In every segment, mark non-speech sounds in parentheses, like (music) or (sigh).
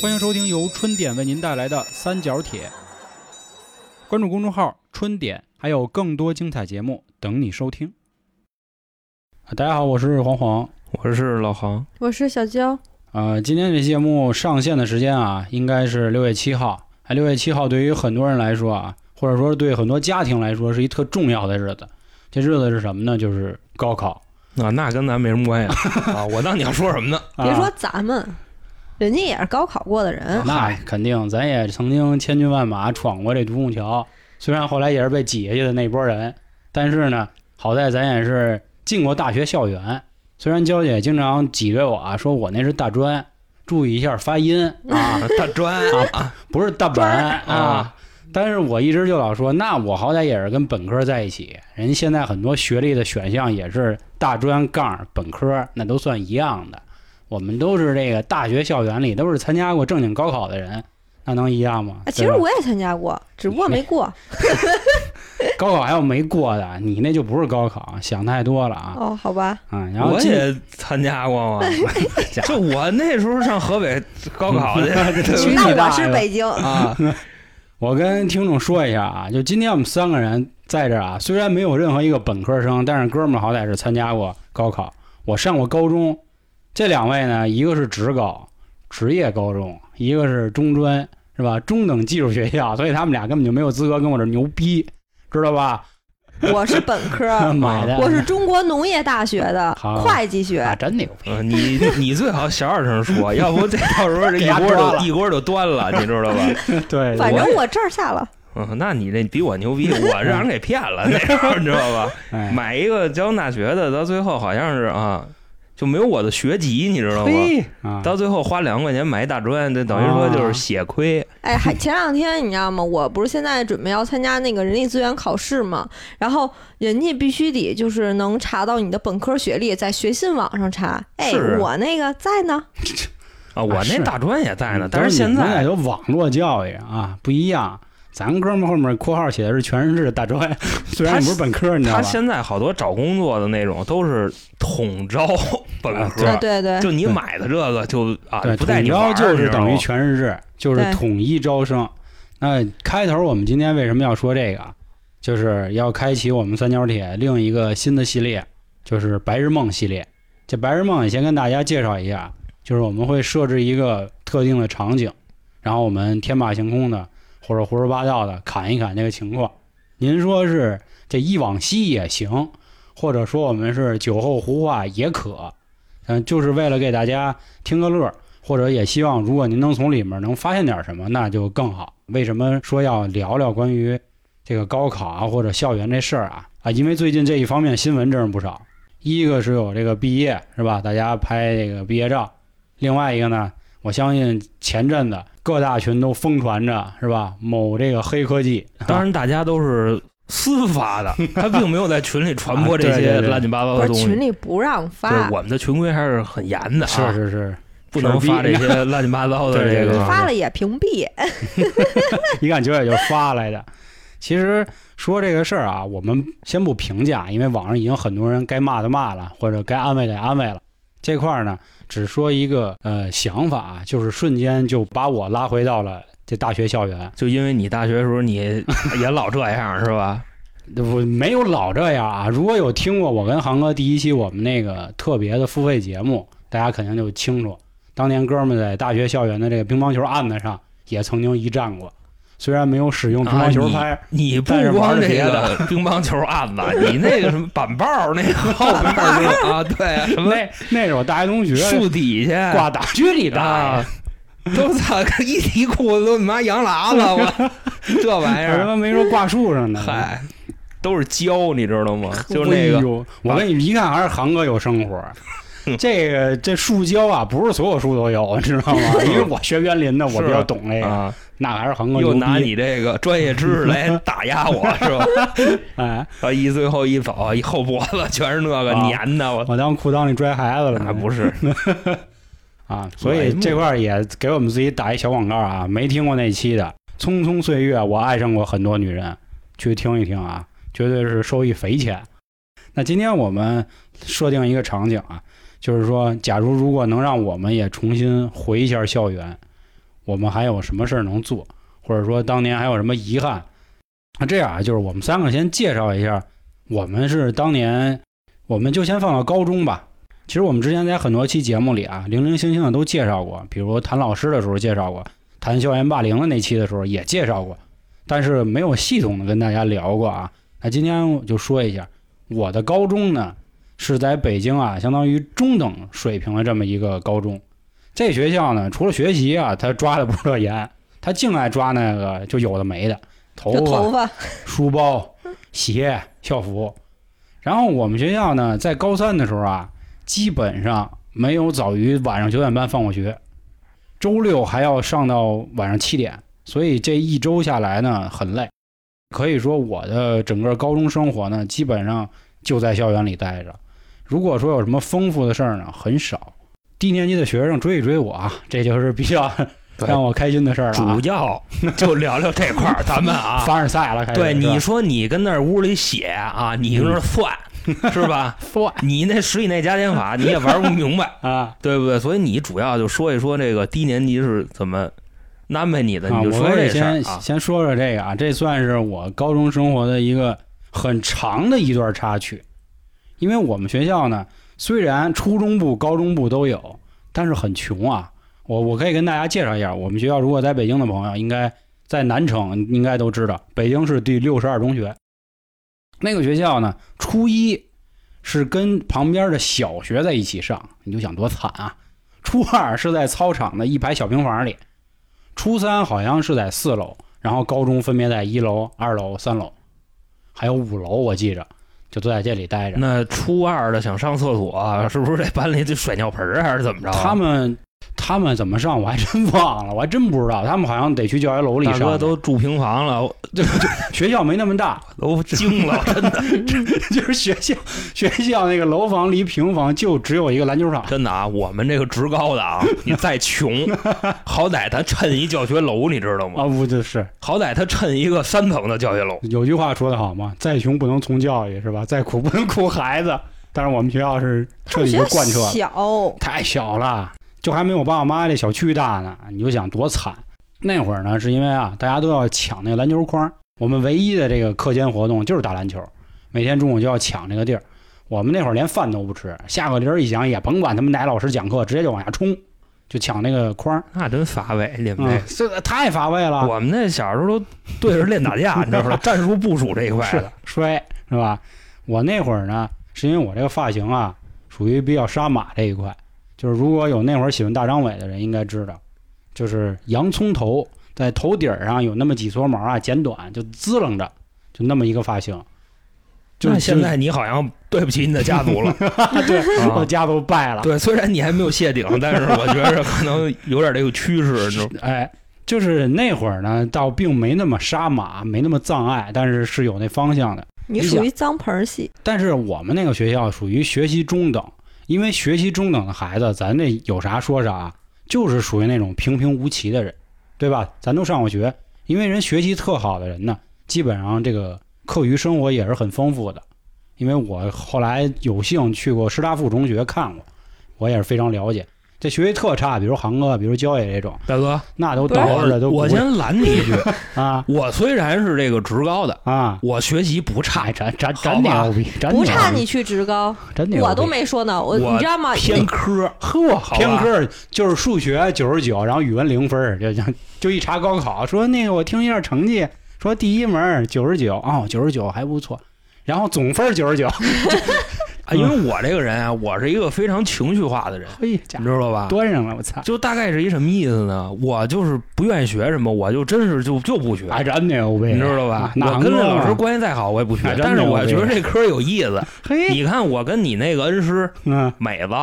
欢迎收听由春点为您带来的三角铁。关注公众号“春点”，还有更多精彩节目等你收听。啊大家好，我是黄黄。我是老航，我是小娇，呃，今天这节目上线的时间啊，应该是六月七号。哎，六月七号对于很多人来说啊，或者说对很多家庭来说，是一特重要的日子。这日子是什么呢？就是高考。啊，那跟咱没什么关系 (laughs) 啊！我当你要说什么呢？啊别说咱们，人家也是高考过的人，那 (laughs) 肯定，咱也曾经千军万马闯过这独木桥，虽然后来也是被挤下去的那波人，但是呢，好在咱也是进过大学校园。虽然娇姐经常挤兑我啊，说我那是大专，注意一下发音啊，大专啊不是大本专啊。但是我一直就老说，那我好歹也是跟本科在一起，人家现在很多学历的选项也是大专杠本科，那都算一样的。我们都是这个大学校园里都是参加过正经高考的人，那能一样吗？啊其实我也参加过，只不过没过。(laughs) 高考还有没过的，你那就不是高考，想太多了啊哦，好吧，啊！然后我也参加过嘛，(laughs) 就我那时候上河北高考去 (laughs) 去那我你大爷是北京，啊，我跟听众说一下啊，就今天我们三个人在这儿啊，虽然没有任何一个本科生，但是哥们儿好歹是参加过高考。我上过高中，这两位呢，一个是职高，职业高中，一个是中专，是吧？中等技术学校，所以他们俩根本就没有资格跟我这牛逼，知道吧？(laughs) 我是本科，(laughs) 买的，我是中国农业大学的会计学啊，。真牛逼！嗯你你最好小点声说，要不这到时候这一 (laughs) 锅就一锅就端了，你知道吧？对，反正我这儿下了，嗯，那你这比我牛逼，我让人给骗了，那时候你知道吧？哎买一个交通大学的，到最后好像是啊，就没有我的学籍，你知道吗？啊，到最后花两万块钱买一大专，这等于说就是血亏。哎，还前两天你知道吗？我不是现在准备要参加那个人力资源考试吗，然后人家必须得就是能查到你的本科学历，在学信网上查。哎，我那个在呢，(laughs) 啊，我那大专也在呢，嗯但是现在有网络教育啊，不一样。咱哥们儿后面括号写的是全日制大专，(laughs) 虽然你不是本科，你知道他？现在好多找工作的那种都是统招本啊科，啊，对对，就你买的这个就啊对，不带统招就是等于全日制，就是统一招生。那开头我们今天为什么要说这个？就是要开启我们三角铁另一个新的系列，就是白日梦系列。这白日梦也先跟大家介绍一下，就是我们会设置一个特定的场景，然后我们天马行空的或者胡说八道的侃一侃这个情况。您说是这一往昔也行，或者说我们是酒后胡话也可，嗯，就是为了给大家听个乐儿，或者也希望如果您能从里面能发现点什么，那就更好。为什么说要聊聊关于这个高考啊或者校园这事儿啊？啊，因为最近这一方面新闻真是不少。一个是有这个毕业是吧？大家拍这个毕业照，另外一个呢，我相信前阵子各大群都疯传着是吧？某这个黑科技，(laughs) 当然大家都是私发的，(laughs) 他并没有在群里传播这些乱七八糟的东西。群里不让对发，我们的群规还是很严的啊，是是是，不能发这些 (laughs) 乱七八糟的这个发了也屏蔽。一看九也就发来的。其实说这个事儿啊，我们先不评价，因为网上已经很多人该骂的骂了，或者该安慰的安慰了。这块儿呢，只说一个呃想法，就是瞬间就把我拉回到了这大学校园。就因为你大学的时候你 (laughs) 也老这样 (laughs) 是吧？我没有老这样啊！如果有听过我跟航哥第一期我们那个特别的付费节目，大家肯定就清楚，当年哥们在大学校园的这个乒乓球案子上也曾经一战过，虽然没有使用乒乓球拍，啊你你不但是玩光这个 (laughs) 乒乓球案子，你那个什么板报那个 (laughs) 后边儿就啊，对啊，什么那那是我大学同学树底下挂大学 (laughs) 里的。啊，都操，一提裤子都你妈羊喇子，我这玩意儿，我他妈没说挂树上呢。嗨，都是胶，你知道吗？就是那个哎我跟你一看还是航哥有生活。这个这树胶啊，不是所有树都有，你知道吗？因为我学园林的，我比较懂这个，啊，那还是航哥又。拿你这个专业知识来 (laughs) 打压我，是吧？(laughs) 哎，啊，一最后一走，一后脖子全是那个啊粘的，我我当裤裆里拽孩子了，那不是 (laughs) 啊，所以这块儿也给我们自己打一小广告啊，没听过那期的《匆匆岁月》，我爱上过很多女人，去听一听啊，绝对是受益匪浅。那今天我们设定一个场景啊，就是说，假如如果能让我们也重新回一下校园，我们还有什么事儿能做，或者说当年还有什么遗憾。那这样啊，就是我们三个先介绍一下，我们是当年，我们就先放到高中吧。其实我们之前在很多期节目里啊，零零星星的都介绍过，比如谈老师的时候介绍过，谈校园霸凌的那期的时候也介绍过，但是没有系统的跟大家聊过啊。那今天我就说一下，我的高中呢是在北京啊，相当于中等水平的这么一个高中。这学校呢，除了学习啊，他抓的不是特严，(laughs) 他净爱抓那个就有的没的，头发、头发，(laughs) 书包、鞋、校服。然后我们学校呢，在高三的时候啊，基本上没有早于晚上九点半放过学，周六还要上到晚上七点，所以这一周下来呢，很累。可以说我的整个高中生活呢，基本上就在校园里待着。如果说有什么丰富的事儿呢，很少。低年级的学生追一追我啊，这就是比较让我开心的事儿了、啊主。要就聊聊这块儿，咱们啊，(laughs) 凡尔赛了，开始对，你说你跟那屋里写啊，你跟那儿算、是吧？(laughs) 算你那十以内加减法你也玩不明白，啊。对不对？所以你主要就说一说这个低年级是怎么安排你的，啊，你就说这事儿先啊。先说说这个啊，这算是我高中生活的一个很长的一段插曲。因为我们学校呢，虽然初中部、高中部都有，但是很穷啊。我我可以跟大家介绍一下，我们学校如果在北京的朋友，应该在南城应该都知道，北京市第六十二中学。那个学校呢，初一是跟旁边的小学在一起上，你就想多惨啊。初二是在操场的一排小平房里，初三好像是在四楼，然后高中分别在一楼、二楼、三楼，还有五楼，我记着就都在这里待着。那初二的想上厕所，是不是这班里得甩尿盆儿，还是怎么着啊？他们他们怎么上我还真忘了，我还真不知道。他们好像得去教学楼里大上都住平房了，学校没那么大，都惊了，真 (laughs) 的就是学校学校那个楼房离平房就只有一个篮球场。真的啊！我们这个职高的啊，(laughs) 你再穷，好歹他趁一教学楼，你知道吗？啊，不就是好歹他趁一个三层的教学楼。有句话说得好嘛，再穷不能从教育是吧？再苦不能苦孩子。但是我们学校是彻底就贯彻了。小，太小了，就还没有爸我妈这小区大呢。你就想多惨。那会儿呢，是因为啊，大家都要抢那个篮球框，我们唯一的这个课间活动就是打篮球，每天中午就要抢这个地儿。我们那会儿连饭都不吃，下课铃儿一响，也甭管他们哪老师讲课，直接就往下冲，就抢那个框。那真乏味，你们嗯这。，这太乏味了。我们那小时候都对着练打架，(laughs) 你知道吧？战术部署这一块摔是吧？我那会儿呢，是因为我这个发型啊，属于比较杀马这一块。就是如果有那会儿喜欢大张伟的人，应该知道，就是洋葱头，在头顶儿上有那么几撮毛啊，剪短就滋楞着，就那么一个发型。就那现在你好像对不起你的家族了。(laughs) 对，啊我家族败了。对，虽然你还没有谢顶，(laughs) 但是我觉着可能有点这个趋势，你知道吗？哎，就是那会儿呢，倒并没那么杀马，没那么葬爱，但是是有那方向的。你属于脏盆儿系，但是我们那个学校属于学习中等，因为学习中等的孩子，咱这有啥说啥，就是属于那种平平无奇的人，对吧？咱都上过学，因为人学习特好的人呢，基本上这个课余生活也是很丰富的。因为我后来有幸去过师大附中学看过，我也是非常了解。这学习特差，比如航哥，比如焦爷这种，大哥，那都倒着的都我先拦你一句，(laughs) 啊我虽然是这个职高的，啊！我学习不差哎，，真真好真吧牛逼，真不牛逼差你去职高，真牛逼！我都没说呢。我我你知道吗？偏科。呵，偏科就是数学九十九，然后语文零分，就就就一查高考，说那个我听一下成绩，说第一门九十九，哦，九十九还不错，然后总分九十九，(laughs) 啊，因为我这个人啊，我是一个非常情绪化的人，嘿，你知道吧？端上了，我操！就大概是一什么意思呢？我就是不愿意学什么，我就真是就就不学，还真牛逼，你知道吧我跟这老师关系再好，我也不学但是我觉得这科有意思。嘿，你看我跟你那个恩师嗯，美子，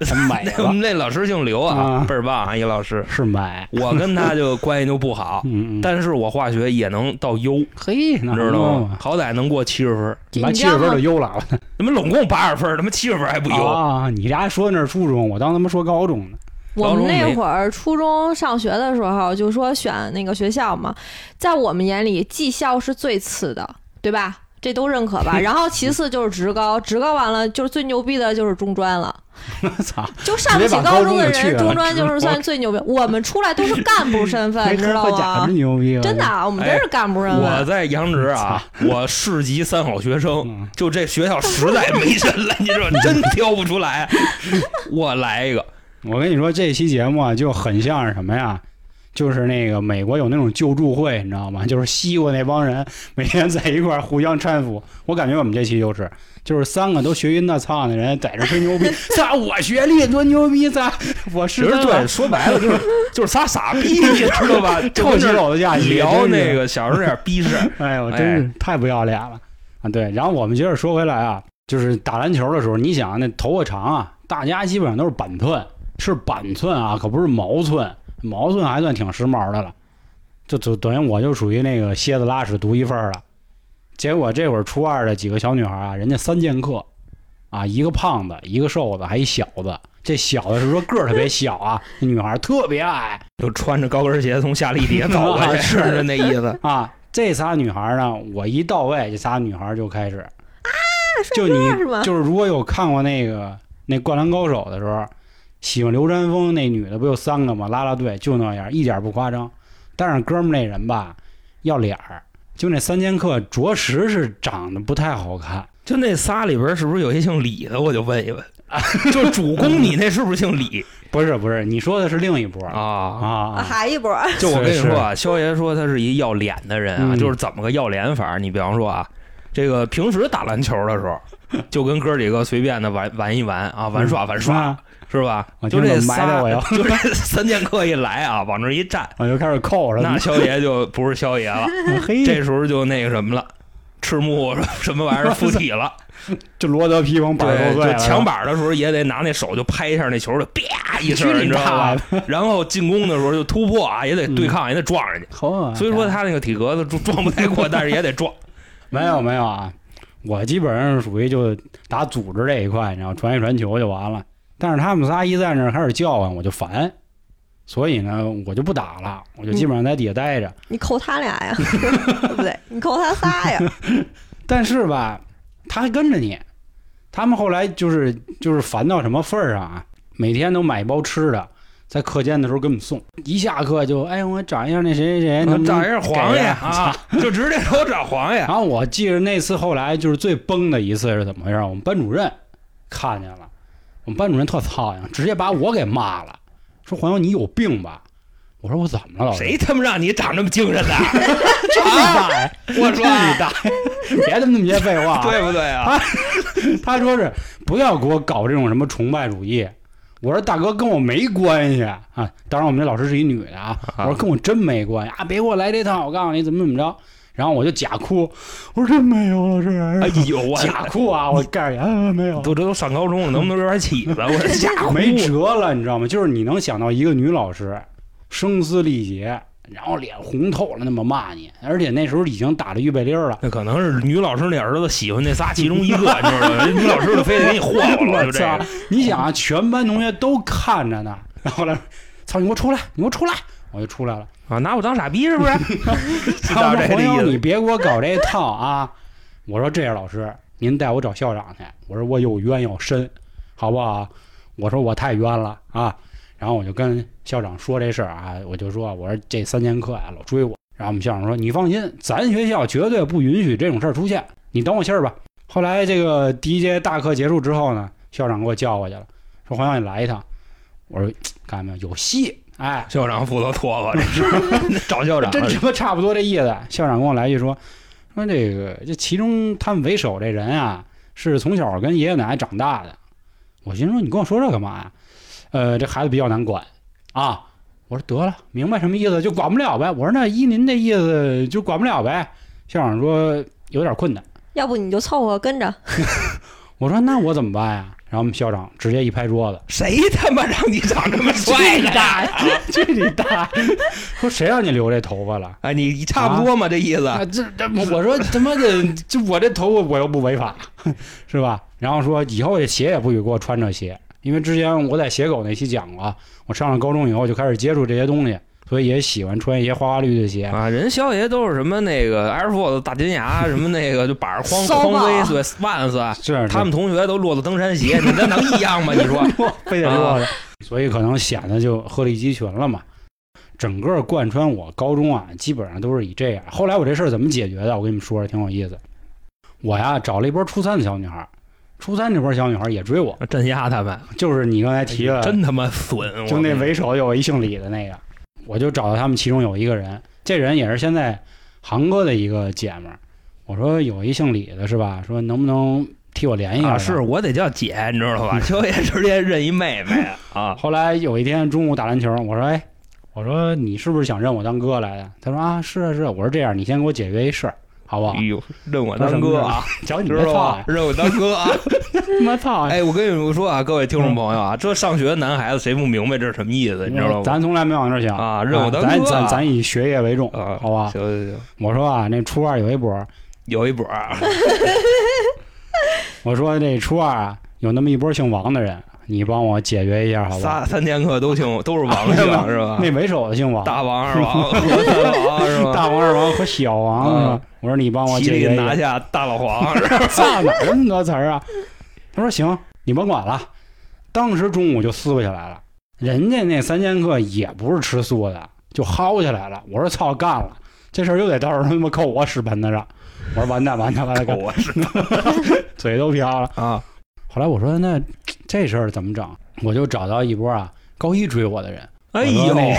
真美我，们 (laughs) 那老师姓刘啊啊，倍儿棒啊，一老师。是买，我跟他就关系就不好，但是我化学也能到优，(laughs) 嘿，那你知道吗？好歹能过七十分，哥把七十分你知道吗都优了，(laughs) 他妈拢共八十分，他妈七十分还不优。啊！你家说那是初中，我当他妈说高中呢，我们那会儿初中上学的时候，就说选那个学校嘛，在我们眼里技校是最次的，对吧？这都认可吧。然后其次就是职高，职高完了就是最牛逼的就是中专了。(laughs) 我操！就上不起高中的人，中专就是算最牛逼。我们出来都是干部身份，知道吗？牛逼！真的，我们真是干部身份。我在杨直啊，我市级三好学生，就这学校实在没人了，(laughs) 你说真挑不出来。我来一个，我跟你说，这期节目啊就很像是什么呀？就是那个美国有那种救助会，你知道吗？就是西瓜那帮人每天在一块儿互相搀扶。我感觉我们这期就是，就是三个都学晕的操的人在这吹牛逼，操我学历多牛逼，操我是对，说白了就是就是仨傻逼，你知道吧？(laughs) 臭棋篓子假期聊那个小时候点逼事，哎呦，真是太不要脸了啊！对，然后我们接着说回来啊，就是打篮球的时候，你想那头发长啊，大家基本上都是板寸，是板寸啊，可不是毛寸。毛寸还算挺时髦的了，就就等于我就属于那个蝎子拉屎独一份了。结果这会儿初二的几个小女孩啊，人家三剑客，啊，一个胖子，一个瘦子，还一小子。这小的是说个儿特别小啊，那女孩特别矮，就穿着高跟鞋从夏利底下 (laughs) 走过去，是那意思啊。这仨女孩呢，我一到位，这仨女孩就开始啊，就你就是如果有看过那个那灌篮高手的时候。喜欢刘占峰那女的不就三个吗？拉拉队就那样，一点不夸张。但是哥们那人吧，要脸儿。就那三剑客，着实是长得不太好看。就那仨里边，是不是有些姓李的？我就问一问。(laughs) 就主攻你那是不是姓李？(laughs) 不是不是，你说的是另一波啊啊，还一波。就我跟你说啊，肖爷说他是一要脸的人啊，就是怎么个要脸法？你比方说啊，这个平时打篮球的时候，就跟哥几个随便的玩玩一玩啊，玩耍玩耍。是吧？就这仨，就这 (laughs) 三剑客一来啊，往这一站，我就开始扣着。那萧爷就不是萧爷了，(laughs) 这时候就那个什么了，赤木什么玩意儿附体了，(laughs) 就罗德披风板就抢板的时候也得拿那手就拍一下那球，就啪一声，你知道吧？然后进攻的时候就突破啊，也得对抗，也得撞上去。所以说他那个体格子撞不太过，但是也得撞。没有没有啊，我基本上是属于就打组织这一块，你知道，传一传球就完了。但是他们仨一在那儿开始叫唤，我就烦，所以呢，我就不打了，我就基本上在底下待着。你扣他俩呀？(laughs) 不对，你扣他仨呀？(laughs) 但是吧，他还跟着你。他们后来就是就是烦到什么份儿上啊？每天都买一包吃的，在课间的时候给我们送。一下课就哎，我找一下那谁谁谁，找一下黄爷啊，(laughs) 就直接给我找黄爷。然后我记着那次后来就是最崩的一次是怎么回事？我们班主任看见了。我们班主任特操心，直接把我给骂了，说黄勇你有病吧？我说我怎么了？老师谁他妈让你长这么精神的？(laughs) 这你大我说你大别他妈那么些废话，(laughs) 对不对啊？他说是不要给我搞这种什么崇拜主义。我说大哥跟我没关系啊。当然我们这老师是一女的啊。我说跟我真没关系啊！别给我来这套，我告诉你怎么怎么着。然后我就假哭，我说真没有老师。哎呦，假哭啊！我告诉你，没有。都这都上高中了，能不能有点起子？我 (laughs) 假哭。没辙了，你知道吗？就是你能想到一个女老师声嘶力竭，然后脸红透了，那么骂你，而且那时候已经打了预备铃了。那可能是女老师那儿子喜欢那仨其中一个，(laughs) 你知道吗？女老师就非得给你霍霍了，就这样。你想啊，全班同学都看着呢，然后来，操你给我出来，你给我出来，我就出来了。啊，拿我当傻逼是不是？(laughs) 他说：“朋友，你别给我搞这套啊！”我说：“这样，老师，您带我找校长去。”我说：“我有冤要伸，好不好？”我说：“我太冤了啊！”然后我就跟校长说这事儿啊，我就说：“我说这三节课呀，老追我。”然后我们校长说：“你放心，咱学校绝对不允许这种事儿出现，你等我信儿吧。”后来这个第一节大课结束之后呢，校长给我叫过去了，说：“黄校你来一趟。”我说：“看见没有，有戏。”哎，校长负责拖吧，这是 (laughs) 找校长。真他妈差不多这意思。校长跟我来一句说，说这个这其中他们为首这人啊，是从小跟爷爷奶奶长大的。我心说你跟我说这干嘛呀？呃，这孩子比较难管啊。我说得了，明白什么意思就管不了呗。我说那依您的意思就管不了呗。校长说有点困难，要不你就凑合跟着。(laughs) 我说那我怎么办呀？然后我们校长直接一拍桌子：“谁他妈让你长这么 (laughs) 帅呀？(laughs) (laughs) 这你大！说谁让你留这头发了？哎，你差不多嘛，这意思。这这，我说他妈的，就我这头发我又不违法，是吧？然后说以后这鞋也不许给我穿这鞋，因为之前我在鞋狗那期讲过，我上了高中以后就开始接触这些东西，所以也喜欢穿一些花花绿绿的鞋。啊，人肖爷都是什么那个 Air Force 大金牙，(laughs) 什么那个就板儿匡骚匡威吧对 Vans，是他们同学都骆驼登山鞋，你这能一样吗？你说 (laughs) 非得落的，所以可能显得就鹤立鸡群了嘛。整个贯穿我高中啊，基本上都是以这样。后来我这事儿怎么解决的？我跟你们说说，挺有意思。我呀找了一波初三的小女孩，初三这波小女孩也追我，镇压他们，就是你刚才提了，真他妈损！就那为首有一姓李的那个，我就找到他们其中有一个人，这人也是现在航哥的一个姐们儿。我说有一姓李的是吧？说能不能替我联系一下啊，是我得叫姐，你知道吧？(laughs) 秋爷直接认一妹妹啊，后来有一天中午打篮球，我说哎，我说你是不是想认我当哥来的？他说啊是啊是啊。我说这样，你先给我解决一事儿，好不好哎？呦，认 (laughs) 我当哥啊，瞧你知道吧这操呀？，认我当哥啊！他妈操！哎，我跟你们说啊，各位听众朋友啊，这上学的男孩子谁不明白这是什么意思？你知道吗？咱从来没往这想啊认我当哥咱咱咱以学业为重，啊，好吧？行行行，我说啊，那初二有一波，有一波儿 (laughs) (laughs) 我说这初二啊有那么一波姓王的人，你帮我解决一下，好吧？仨三剑客都姓 (laughs) 都是王姓是吧？那为首的姓王，大王二王三王是吧？(laughs) 大王、二王和小王是吧嗯？我说你帮我解决。拿下大老黄是吧？(laughs) 操，哪儿那么多词儿啊？他说行，你甭管了。当时中午就撕巴起来了，人家那三剑客也不是吃素的，就薅起来了。我说操，干了，这事儿又得到时候他妈扣我屎盆子上。我说完蛋完蛋完蛋，扣我是嘴都瓢了。啊，后来我说那 (tsk) 这事儿怎么整？我就找到一波啊高一追我的人哎呦，那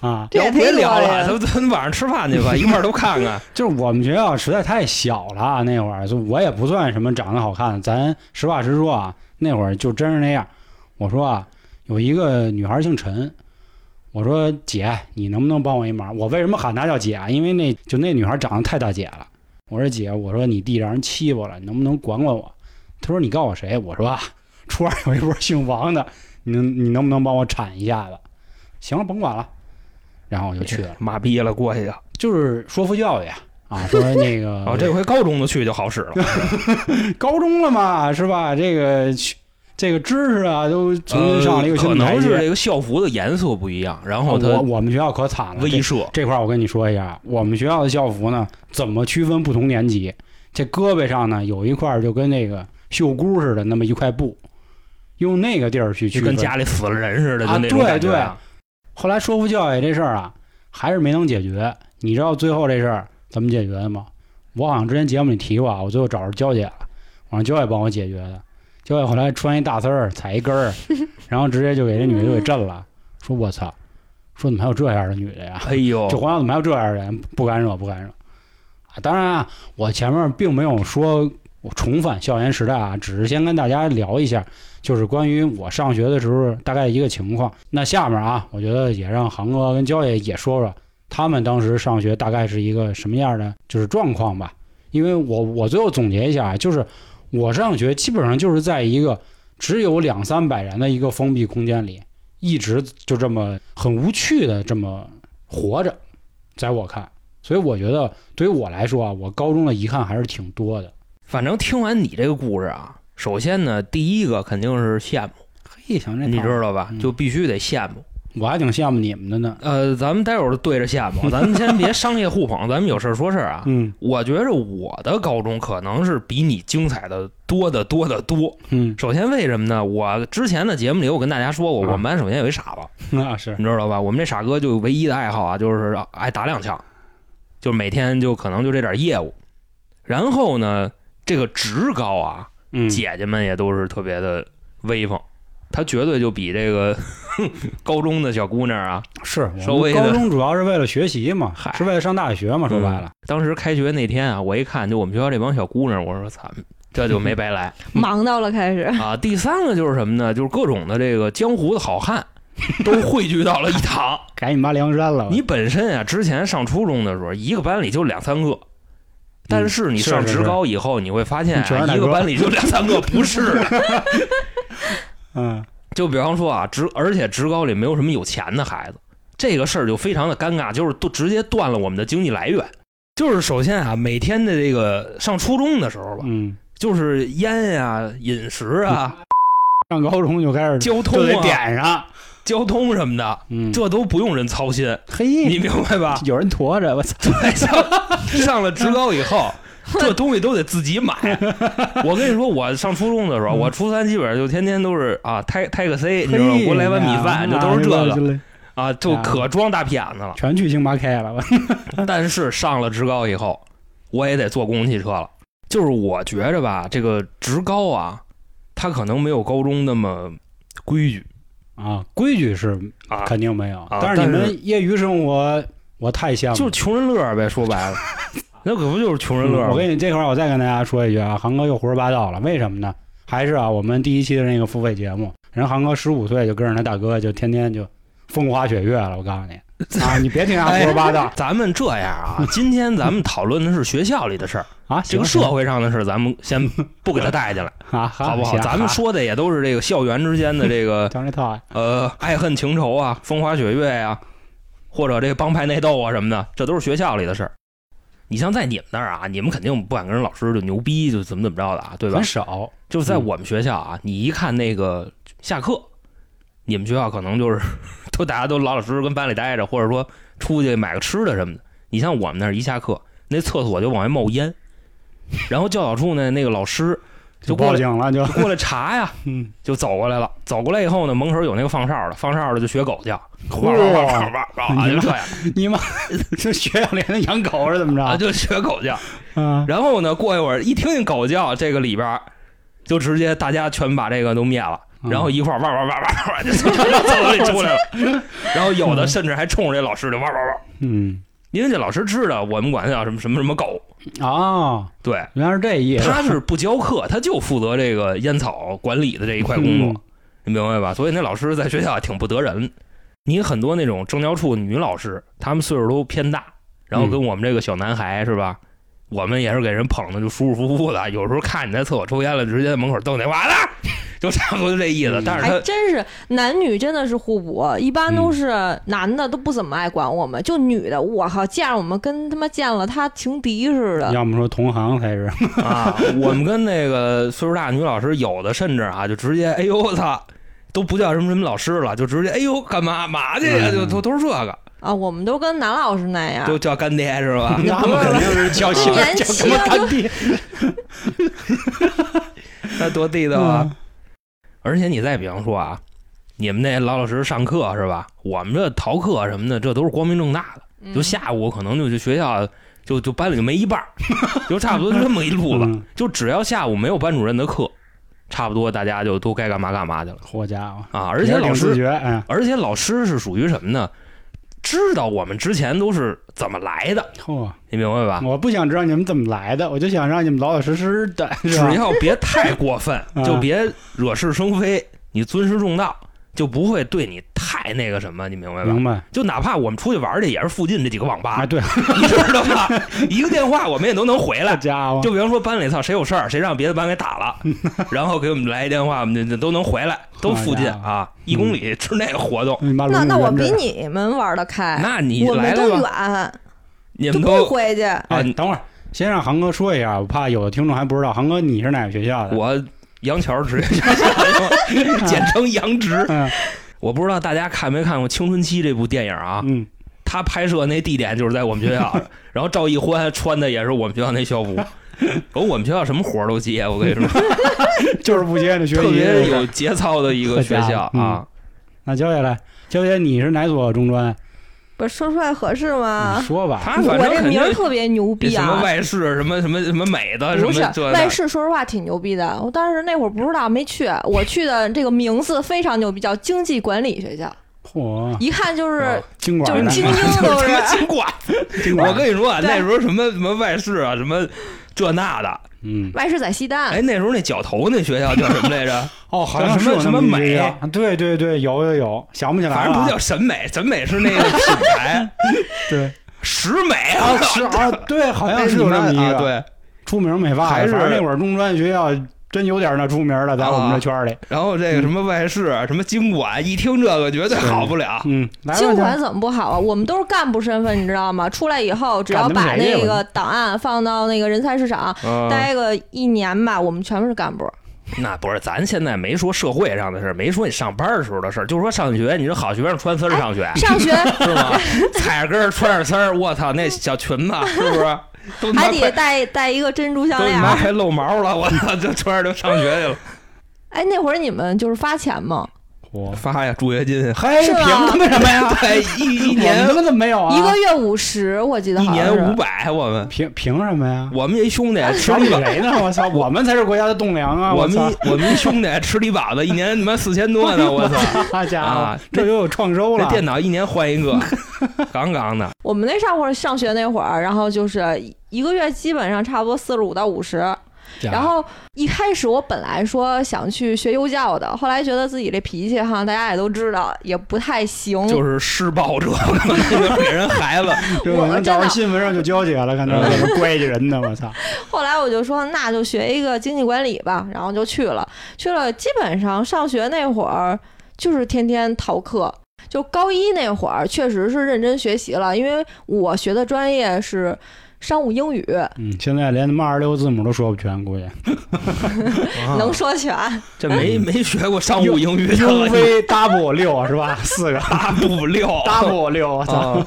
(laughs) 啊，这也别聊了，呀咱咱晚上吃饭去吧，一块儿都看看。(laughs) 就是我们学校实在太小了啊，那会儿就我也不算什么长得好看，咱实话实说啊，那会儿就真是那样。我说啊，有一个女孩姓陈，我说姐，你能不能帮我一忙？我为什么喊她叫姐啊？因为那就那女孩长得太大姐了。我说姐，我说你弟让人欺负了，你能不能管管我？她说你告诉我谁？我说啊，初二有一波姓王的，你能你能不能帮我铲一下子？行了，甭管了。然后我就去了，妈逼了，过去了。就是说服教育啊，啊，说那个哦，这回高中的去就好使了。高中了嘛，是吧？这个这个知识啊，都重新上了一个呃可新台阶。能是这个校服的颜色不一样，然后我我们学校可惨了，这威慑。这块儿我跟你说一下，我们学校的校服呢，怎么区分不同年级？这胳膊上呢有一块儿就跟那个绣箍似的，那么一块布，用那个地儿去区分。就跟家里死了人似的，就啊那种感觉啊。后来说服教育这事儿啊，还是没能解决。你知道最后这事儿怎么解决的吗？我好像之前节目里提过啊，我最后找着娇姐了，我让娇姐帮我解决的。娇姐后来穿一大丝儿，踩一根儿，然后直接就给这女的就给震了，说我操，说怎么还有这样的女的呀？哎呦这，(laughs) 黄校怎么还有这样的人？不敢惹，不敢惹。啊，当然啊，我前面并没有说我重返校园时代啊，只是先跟大家聊一下，就是关于我上学的时候大概一个情况。那下面啊，我觉得也让航哥跟焦爷也说说他们当时上学大概是一个什么样的就是状况吧。因为我我最后总结一下啊，就是我上学基本上就是在一个只有两三百人的一个封闭空间里，一直就这么很无趣的这么活着，在我看。所以我觉得，对于我来说啊，我高中的遗憾还是挺多的。反正听完你这个故事啊，首先呢，第一个肯定是羡慕，嘿，想，这你知道吧？嗯就必须得羡慕。我还挺羡慕你们的呢。呃，咱们待会儿对着羡慕，(laughs) 咱们先别商业互捧，(laughs) 咱们有事儿说事儿啊。嗯我觉着我的高中可能是比你精彩的多得多得多。嗯，首先为什么呢？我之前的节目里我跟大家说过，啊我们班首先有一傻子，那 (laughs) 是你知道吧？我们这傻哥就唯一的爱好啊，就是爱打两枪，就每天就可能就这点业务。然后呢，这个职高啊，嗯姐姐们也都是特别的威风，她绝对就比这个 (laughs) 高中的小姑娘啊，是稍微的高中主要是为了学习嘛，嗨是为了上大学嘛，说白了。当时开学那天啊，我一看就我们学校这帮小姑娘，我说操，这就没白来 (laughs) 忙到了开始。啊。第三个就是什么呢？就是各种的这个江湖的好汉都汇聚到了一堂。(laughs) 赶紧拔梁山了，你本身啊，之前上初中的时候，一个班里就两三个。但是你上职高以后，你会发现 (laughs) 一个班里就两三个，不是。的。(laughs) 嗯。就比方说啊，职而且职高里没有什么有钱的孩子，这个事儿就非常的尴尬，就是都直接断了我们的经济来源。就是首先啊，每天的这个上初中的时候吧，嗯，就是烟呀、饮食啊、上高中就开始交通就得啊，点上，交通什么的，嗯，这都不用人操心，嘿，你明白吧？(laughs) 有人驮着，我操，(laughs) 对，上 (laughs) 上了职高以后，这东西都得自己买。我跟你说，我上初中的时候，嗯我初三基本上就天天都是啊，泰泰个 C，你知道吗？给我来碗米饭，就都是这个个，啊，就可装大屁眼子了。全去星巴克了，我但是上了职高以后，我也得坐公共汽车了。就是我觉着吧，这个职高啊，它可能没有高中那么规矩啊，规矩是啊，肯定没有，啊但是你们业余生活，我太羡慕了，就是穷人乐呗。说白了，(laughs) 那可不就是穷人乐？嗯我跟你这块儿，我再跟大家说一句啊，航哥又胡说八道了。为什么呢？还是啊，我们第一期的那个付费节目，人航哥十五岁就跟着他大哥，就天天就风花雪月了。我告诉你 (laughs) 啊，你别听他胡说八道 (laughs) 咱们这样啊，今天咱们讨论的是学校里的事儿，啊。这个社会上的事儿，咱们先不给他带进来，(laughs) 啊，好不好？行咱们说的也都是这个校园之间的这个呃爱恨情仇啊、风花雪月呀、或者这个帮派内斗啊什么的，这都是学校里的事儿。你像在你们那儿啊，你们肯定不敢跟人老师就牛逼，就怎么怎么着的啊，对吧很？少。就在我们学校啊，你一看那个下课，你们学校可能就是 (laughs) 都大家都老老实实跟班里待着，或者说出去买个吃的什么的。你像我们那儿一下课，那厕所就往外冒烟，然后教导处呢那个老师就过来报警了，就就过来查呀，(laughs) 嗯，就走过来了。走过来以后呢，门口有那个放哨的，放哨的就学狗叫，嚯哇哇哇哇哇哇，就这样你妈这学校里的养狗是怎么啊，着？就学狗叫。啊，然后呢，过一会儿一听见狗叫，这个里边儿就直接大家全把这个都灭了。嗯然后一块儿哇哇哇哇哇就从厕所里出来了，(laughs) 然后有的甚至还冲着这老师就哇哇哇，嗯因为这老师知道我们管他叫什么什么什么狗，啊，对，原来是这意思。他是不教课，他就负责这个烟草管理的这一块工作，嗯你明白吧？所以那老师在学校也挺不得人。你很多那种政教处女老师，他们岁数都偏大，然后跟我们这个小男孩是吧？我们也是给人捧的就舒舒服服的，有时候看你在厕所抽烟了，直接在门口瞪你，完了，就差不多就这意思。但是还真是男女真的是互补，一般都是男的都不怎么爱管我们，就女的，我靠，见着我们跟他妈见了他情敌似的。要么说同行才是，(laughs) 啊，我们跟那个岁数大女老师有的甚至啊，就直接哎呦我操，都不叫什么什么老师了，就直接哎呦干嘛嘛去呀，嗯就都都是这个，啊，我们都跟男老师那样，都叫干爹是吧？那 (laughs) 们肯定是叫媳妇儿年叫轻什么干爹 (laughs) 那多地道啊！嗯而且你再比方说啊，你们那老老实实上课是吧？我们这逃课什么的，这都是光明正大的。嗯就下午可能就去学校，就就班里就没一半，(laughs) 就差不多就这么一路子。嗯就只要下午没有班主任的课，差不多大家就都该干嘛干嘛去了好家伙，啊！而且老师，而且老师是属于什么呢？知道我们之前都是怎么来的，嚯，你明白吧？我不想知道你们怎么来的，我就想让你们老老实实的，只要别太过分 (laughs) 啊，就别惹是生非，你尊师重道，就不会对你太那个什么，你明白吧？明白就哪怕我们出去玩去，也是附近这几个网吧啊？，对，(laughs) 你知道吧？一个电话我们也都能回来。家伙，就比方说班里操谁有事儿，谁让别的班给打了，(laughs) 然后给我们来一电话，我们就就都能回来，都附近啊，一公里之内活动。那那我比你们玩的开，那你我们都远，你们都回去。啊哎，等会儿先让航哥说一下，我怕有的听众还不知道，航哥你是哪个学校的？我杨桥职业学校，简称杨职。嗯我不知道大家看没看过《青春期》这部电影啊？嗯，他拍摄那地点就是在我们学校，然后赵一欢穿的也是我们学校那校服。我 (laughs) 我们学校什么活儿都接，我跟你说，(laughs) 就是不接那学习，特别有节操的一个学校嗯啊。那焦姐来，焦姐你是哪所中专？不是说出来合适吗你？说吧。他我这肯名儿特别牛逼啊什么啊！外事，什么什么什么美的，什不是么这那外事，说实话挺牛逼的。我当时那会儿不知道，没去。我去的这个名字非常牛逼，叫经济管理学校，嚯，一看就是经管的就是精英都什么是。(laughs) 经管。经管我跟你说啊，对那时候什么什么外事啊，什么这那的。嗯，外事在西单，哎，那时候那角头那学校叫什么来着？(laughs) 哦，好像是什么什么美啊对对对，有有有，想不起来。反正不叫审美，审美是那个品牌，(laughs) 对石美啊，石啊，对，好像是有这么一个啊对。出名美发，还是那会儿中专学校真有点那出名的，在我们这圈里。然后这个什么外事、什么经管，一听这个绝对好不了。嗯，经管怎么不好啊？我们都是干部身份，你知道吗？出来以后，只要把那个档案放到那个人才市场，嗯待个一年吧，我们全部是干部。那不是，咱现在没说社会上的事儿，没说你上班的时候的事儿，就是说上学，你说好学生穿丝儿上学，上学是吗？踩着跟儿穿着丝儿，我操，那小裙子是不是？还得快戴戴一个珍珠项链儿。都妈快露毛了，我操，就穿着就上学去了。哎，那会儿你们就是发钱吗？嚯，发呀，助学金，嘿，是凭他妈什么呀？(laughs) 对，一一我们年他妈怎么没有啊？一个月五十，我记得一年好像是五百，我们凭凭什么呀？我们一兄弟吃瞧力饱，你谁呢？我操，(laughs) 我们才是国家的栋梁啊！我们一我们一兄弟吃力饱的，一年他妈四千多呢，我操！(laughs) 好家伙啊，这又有创收了。这电脑一年换一个，杠杠的。我们那上会儿上学那会儿，然后就是一个月基本上差不多四十五到五十。然后一开始我本来说想去学幼教的，后来觉得自己这脾气哈，大家也都知道，也不太行。就是施暴者，可能就给人孩子。这可能我真的到时新闻上就交接了，看到什么乖叽人呢？我操！(laughs) 后来我就说，那就学一个经济管理吧，然后就去了。去了，基本上上学那会儿就是天天逃课。就高一那会儿，确实是认真学习了，因为我学的专业是商务英语，嗯，现在连他妈二十六字母都说不全，估计。(laughs) 能说全。这没没学过商务英语的 UV double 六是吧？(laughs) 四个大不了 double 六，我操！啊，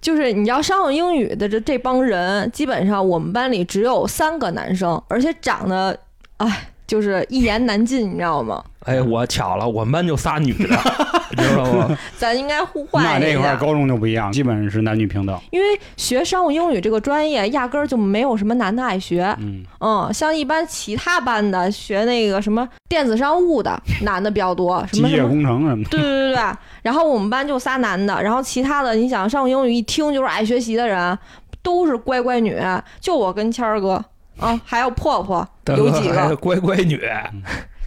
就是你要商务英语的这这帮人，基本上我们班里只有三个男生，而且长得，哎，就是一言难尽，你知道吗？哎，我巧了，我们班就仨女的，(laughs) 你知道吗？咱应该互换一下，那块儿高中就不一样，基本是男女平等。因为学商务英语这个专业，压根儿就没有什么男的爱学。嗯，嗯，像一般其他班的学那个什么电子商务的 (laughs) 男的比较多，什机械么什么。工程什么的。对对对对，然后我们班就仨男的，然后其他的，你想上英语一听就是爱学习的人，都是乖乖女，就我跟谦儿哥啊，还有婆婆，有几个，乖乖女，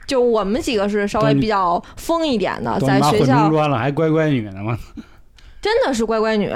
就我们几个是稍微比较疯一点的，在学校中专了，还乖乖女呢吗？(laughs) 真的是乖乖女，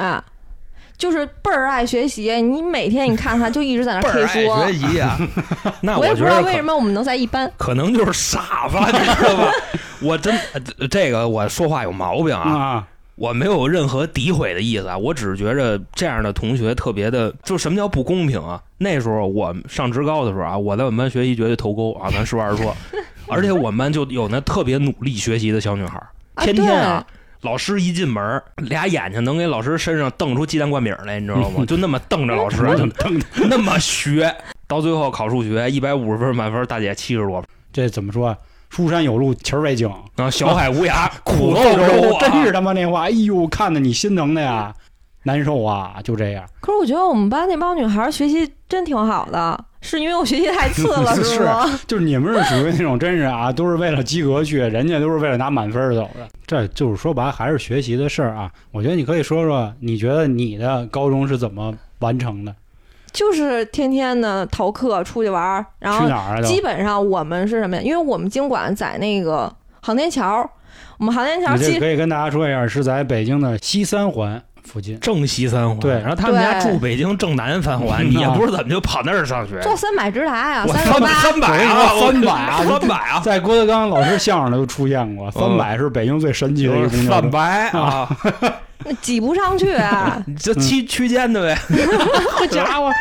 就是倍儿爱学习。你每天你看她就一直在那倍儿 K 说，学习啊。(laughs) 那我也不知道为什么我们能在一班。可能就是傻吧，你知道吧？(laughs) 我真呃这个我说话有毛病啊，啊，我没有任何诋毁的意思啊，我只是觉着这样的同学特别的，就什么叫不公平啊？那时候我上职高的时候啊，我在我们班学习绝对头钩啊，咱实话实说，(laughs) 而且我们班就有那特别努力学习的小女孩天天啊。老师一进门儿，俩眼睛能给老师身上瞪出鸡蛋灌饼来，你知道吗？(laughs) 就那么瞪着老师，就瞪那么学，到最后考数学一百五十分满分，大姐七十多分，这怎么说？书山有路勤儿为径，然后小海无涯苦斗斗啊真是他妈那话，哎呦，看的你心疼的呀，难受啊，就这样。可是我觉得我们班那帮女孩学习真挺好的，是因为我学习太次了，(laughs) 是吗？就是你们是属于那种真是啊，都是为了及格去，人家都是为了拿满分走的。这就是说白了还是学习的事儿啊。我觉得你可以说说，你觉得你的高中是怎么完成的？就是天天的逃课出去玩儿，然后基本上我们是什么呀？因为我们经管在那个航天桥，我们航天桥你这可以跟大家说一下，是在北京的西三环附近。正西三环，对然后他们家住北京正南三环，也不知道怎么就跑那儿上学，坐三百直达呀，三三十八。三百啊，我跟你说300啊 (laughs) 三百啊，在郭德纲老师相声里都出现过，三百是北京最神奇的一个公交车。三百啊，(laughs) 那挤不上去啊！(laughs) 这区区间的呗，好家伙，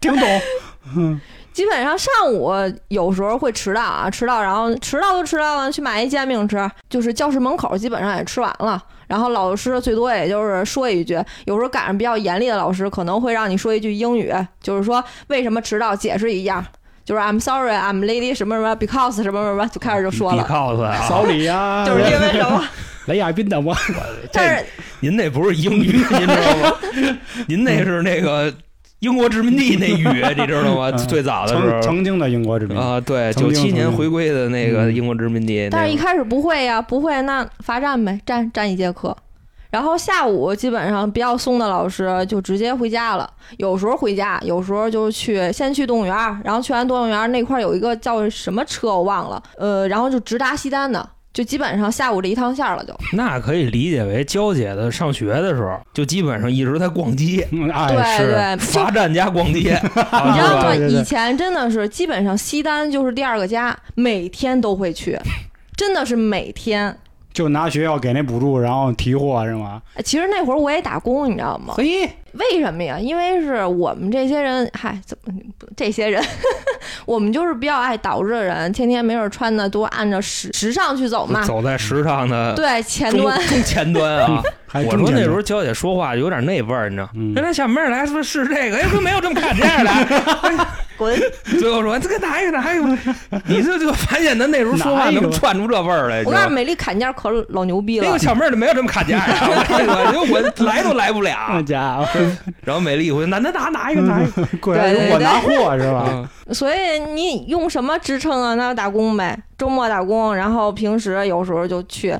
挺懂。基本上上午有时候会迟到啊，迟到，然后迟到就迟到了，去买一煎饼吃，就是教室门口基本上也吃完了。然后老师最多也就是说一句，有时候赶上比较严厉的老师，可能会让你说一句英语，就是说为什么迟到，解释一下，就是 I'm sorry, I'm lady 什么什么 because 什么什么，就开始就说比了，cos 啊，扫礼呀，(laughs) 就是因为什么？(laughs) 雷亚宾的我，但是您那不是英语，您知道吗？(laughs) 您那是那个英国殖民地那语，(laughs) 你知道吗？嗯最早的时候曾曾经的英国殖民。啊，对，九七年回归的那个嗯英国殖民地，那个但是一开始不会呀，不会那罚站呗，站站一节课。然后下午基本上比较松的老师就直接回家了，有时候回家，有时候就是去先去动物园儿，然后去完动物园儿那块儿有一个叫什么车我忘了，呃，然后就直达西单的，就基本上下午这一趟线儿了就。那可以理解为娇姐的上学的时候，就基本上一直在逛街，嗯哎，对对，就罚站加逛街，(laughs) 你知道吗？对对对以前真的是基本上西单就是第二个家，每天都会去，真的是每天。就拿学校给那补助，然后提货是吗？哎其实那会儿我也打工，你知道吗？嘿，为什么呀？因为是我们这些人，嗨，怎么这些人，(laughs) 我们就是比较爱捯饬的人，天天没准穿的都按照时时尚去走嘛。走在时尚的对，前端中前端啊。(laughs) 还我说那时候娇姐说话有点那味儿，你知道？原来小妹儿来说是这个，(laughs) 哎，说没有这么看这样的。滚！最后说这个哪一个哪有？你这就发现他那时候说话能串出这味儿来，我告诉？美丽砍价可老牛逼了那个。小妹儿就没有这么砍价的，我跟你说我来都来不那了。家伙，然后美丽一回，那那拿哪一个哪一个？(laughs) 过来对对我拿货是吧？嗯 (laughs) 所以你用什么支撑啊？那打工呗，周末打工，然后平时有时候就去。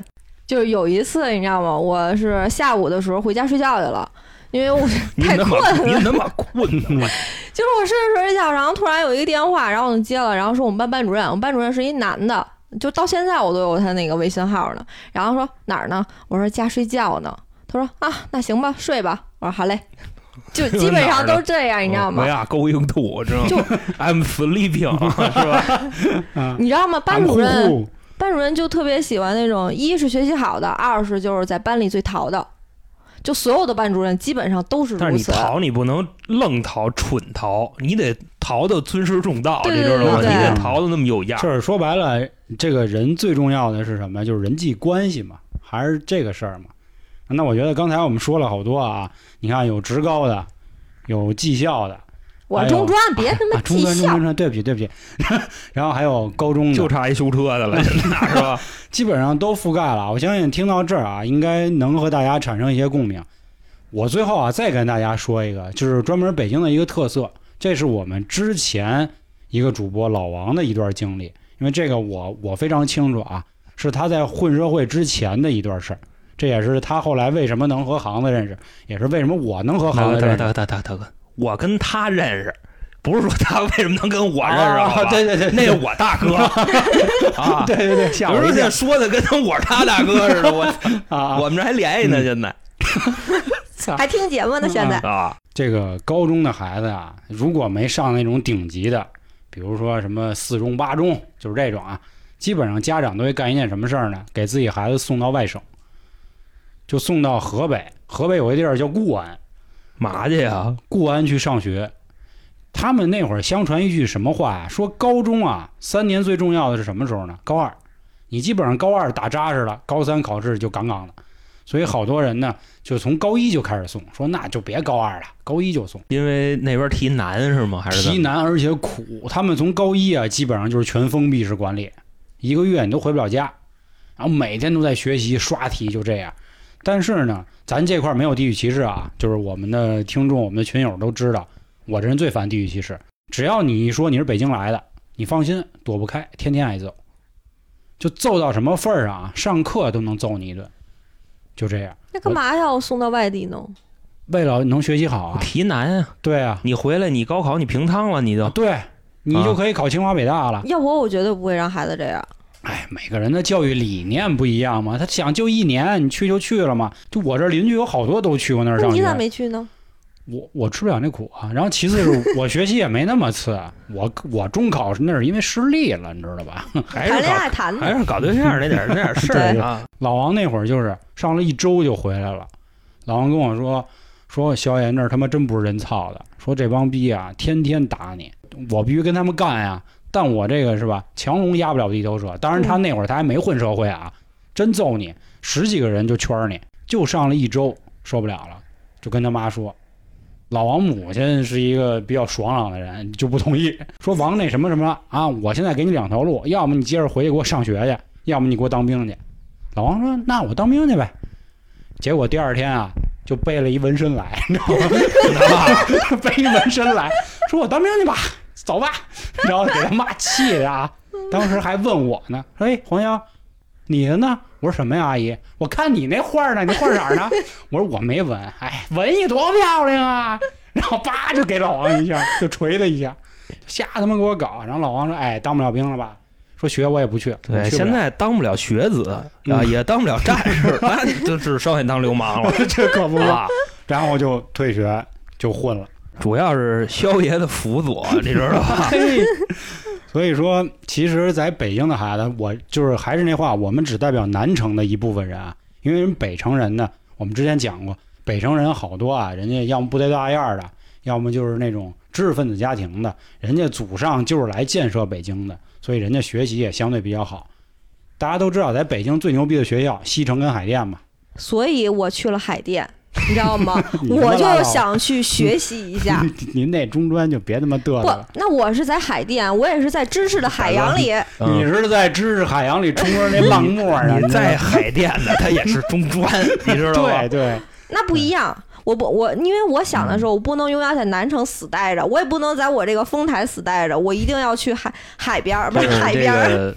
就是有一次，你知道吗？我是下午的时候回家睡觉去了，因为我 (laughs) 太困了。你那么困呢？就是我睡着睡着觉，然后突然有一个电话，然后我就接了，然后说我们班班主任，我们班主任是一男的，就到现在我都有他那个微信号呢。然后说哪儿呢？我说家睡觉呢。他说啊，那行吧，睡吧。我说好嘞，(laughs) 就基本上都是这样，你知道吗维？亚 going to，知道吗就？(laughs) I'm sleeping，是吧？啊，(laughs) 你知道吗？班主任班主任就特别喜欢那种，一是学习好的，二是就是在班里最淘的。就所有的班主任基本上都是如此但是。你逃，你不能愣逃、蠢逃，你得逃的尊师重道，对你知道吗？对对你得逃的那么有样。就是说白了，这个人最重要的是什么？就是人际关系嘛，还是这个事儿嘛。那我觉得刚才我们说了好多啊，你看有职高的，有技校的，我中专，别他妈 (laughs) 啊，中技专中专校中专，对不起对不起，(laughs) 然后还有高中的，就差一修车的了，(laughs) 是吧？基本上都覆盖了。我相信听到这儿啊，应该能和大家产生一些共鸣。我最后啊，再跟大家说一个，就是专门北京的一个特色，这是我们之前一个主播老王的一段经历，因为这个我我非常清楚啊，是他在混社会之前的一段事儿，这也是他后来为什么能和行子认识，也是为什么我能和行子认识。大哥大哥大哥，我跟他认识，不是说他为什么能跟我认识，好啊，对对对，那是我大哥 (laughs) 啊。(laughs) 对对对，吓有时候我一跳这说的跟我是他大哥似的，我 (laughs) 啊啊！我们这还联系呢，现在还听节目呢，现在。啊，这个高中的孩子啊，如果没上那种顶级的，比如说什么四中、八中，就是这种啊，基本上家长都会干一件什么事儿呢？给自己孩子送到外省，就送到河北。河北有个地儿叫固安，嘛去呀？固安去上学。他们那会儿相传一句什么话呀？说高中啊，三年最重要的是什么时候呢？高二，你基本上高二打扎实了，高三考试就杠杠的。所以好多人呢，就从高一就开始送，说那就别高二了，高一就送。因为那边题难是吗？还是题难而且苦。他们从高一啊，基本上就是全封闭式管理，一个月你都回不了家，然后每天都在学习刷题，就这样。但是呢，咱这块儿没有地域歧视啊，就是我们的听众、我们的群友都知道，我这人最烦地域歧视。只要你一说你是北京来的，你放心，躲不开，天天挨揍，就揍到什么份儿上啊？上课都能揍你一顿，就这样。那干嘛要送到外地呢？为了能学习好啊，题难啊？对啊，你回来你高考你平汤了，你就对你就可以考清华北大了。要我，我绝对不会让孩子这样。哎，每个人的教育理念不一样嘛，他想就一年，你去就去了嘛。就我这邻居有好多都去过那儿上学你咋，没去呢？我我吃不了那苦啊。然后其次是我学习也没那么次，我我中考那是因为失利了，你知道吧？(laughs) 还是谈恋搞爱谈的，还是搞对象那点儿那点事儿啊。(laughs) 老王那会儿就是上了一周就回来了，老王跟我说说小野那儿他妈真不是人操的，说这帮逼啊天天打你，我必须跟他们干呀。但我这个是吧，强龙压不了地头蛇。当然他那会儿他还没混社会啊，真揍你十几个人就圈儿你，就上了一周受不了了，就跟他妈说。老王母亲是一个比较爽朗的人，就不同意，说王那什么什么啊，我现在给你两条路，要么你接着回去给我上学去，要么你给我当兵去。老王说：“那我当兵去呗。”结果第二天啊，就背了一纹身来，你知道吗？(laughs) 背一纹身来说：“我当兵去吧，走吧。”然后给他妈气的啊，当时还问我呢：“说哎，黄潇，你的呢？”我说：“什么呀，阿姨？我看你那画呢，你画哪儿呢？” (laughs) 我说：“我没纹。”哎，纹一多漂亮啊！然后叭就给老王一下，就捶他一下，瞎他妈给我搞。然后老王说：“哎，当不了兵了吧？说学我也不去。对，现在当不了学子啊，嗯也当不了战士，那就是稍微当流氓了 (laughs) 这可不嘛。啊。然后就退学就混了。主要是萧爷的辅佐，(laughs) 你知道吧？(laughs) 所以说，其实在北京的孩子，我就是还是那话，我们只代表南城的一部分人啊，因为人北城人呢，我们之前讲过，北城人好多啊，人家要么部队大院的，要么就是那种知识分子家庭的，人家祖上就是来建设北京的，所以人家学习也相对比较好。大家都知道，在北京最牛逼的学校，西城跟海淀嘛。所以我去了海淀，你知道吗？(laughs) 我就想去学习一下。(laughs) 您那中专就别他妈嘚瑟不。，那我是在海淀，我也是在知识的海洋里。你是在知识海洋里冲着那浪沫儿呢？你在海淀的，他也是中专，(laughs) 你知道吗对？对，那不一样。我不，我因为我想的时候，我不能永远在南城死待着，我也不能在我这个丰台死待着，我一定要去海海边儿，不是海边儿。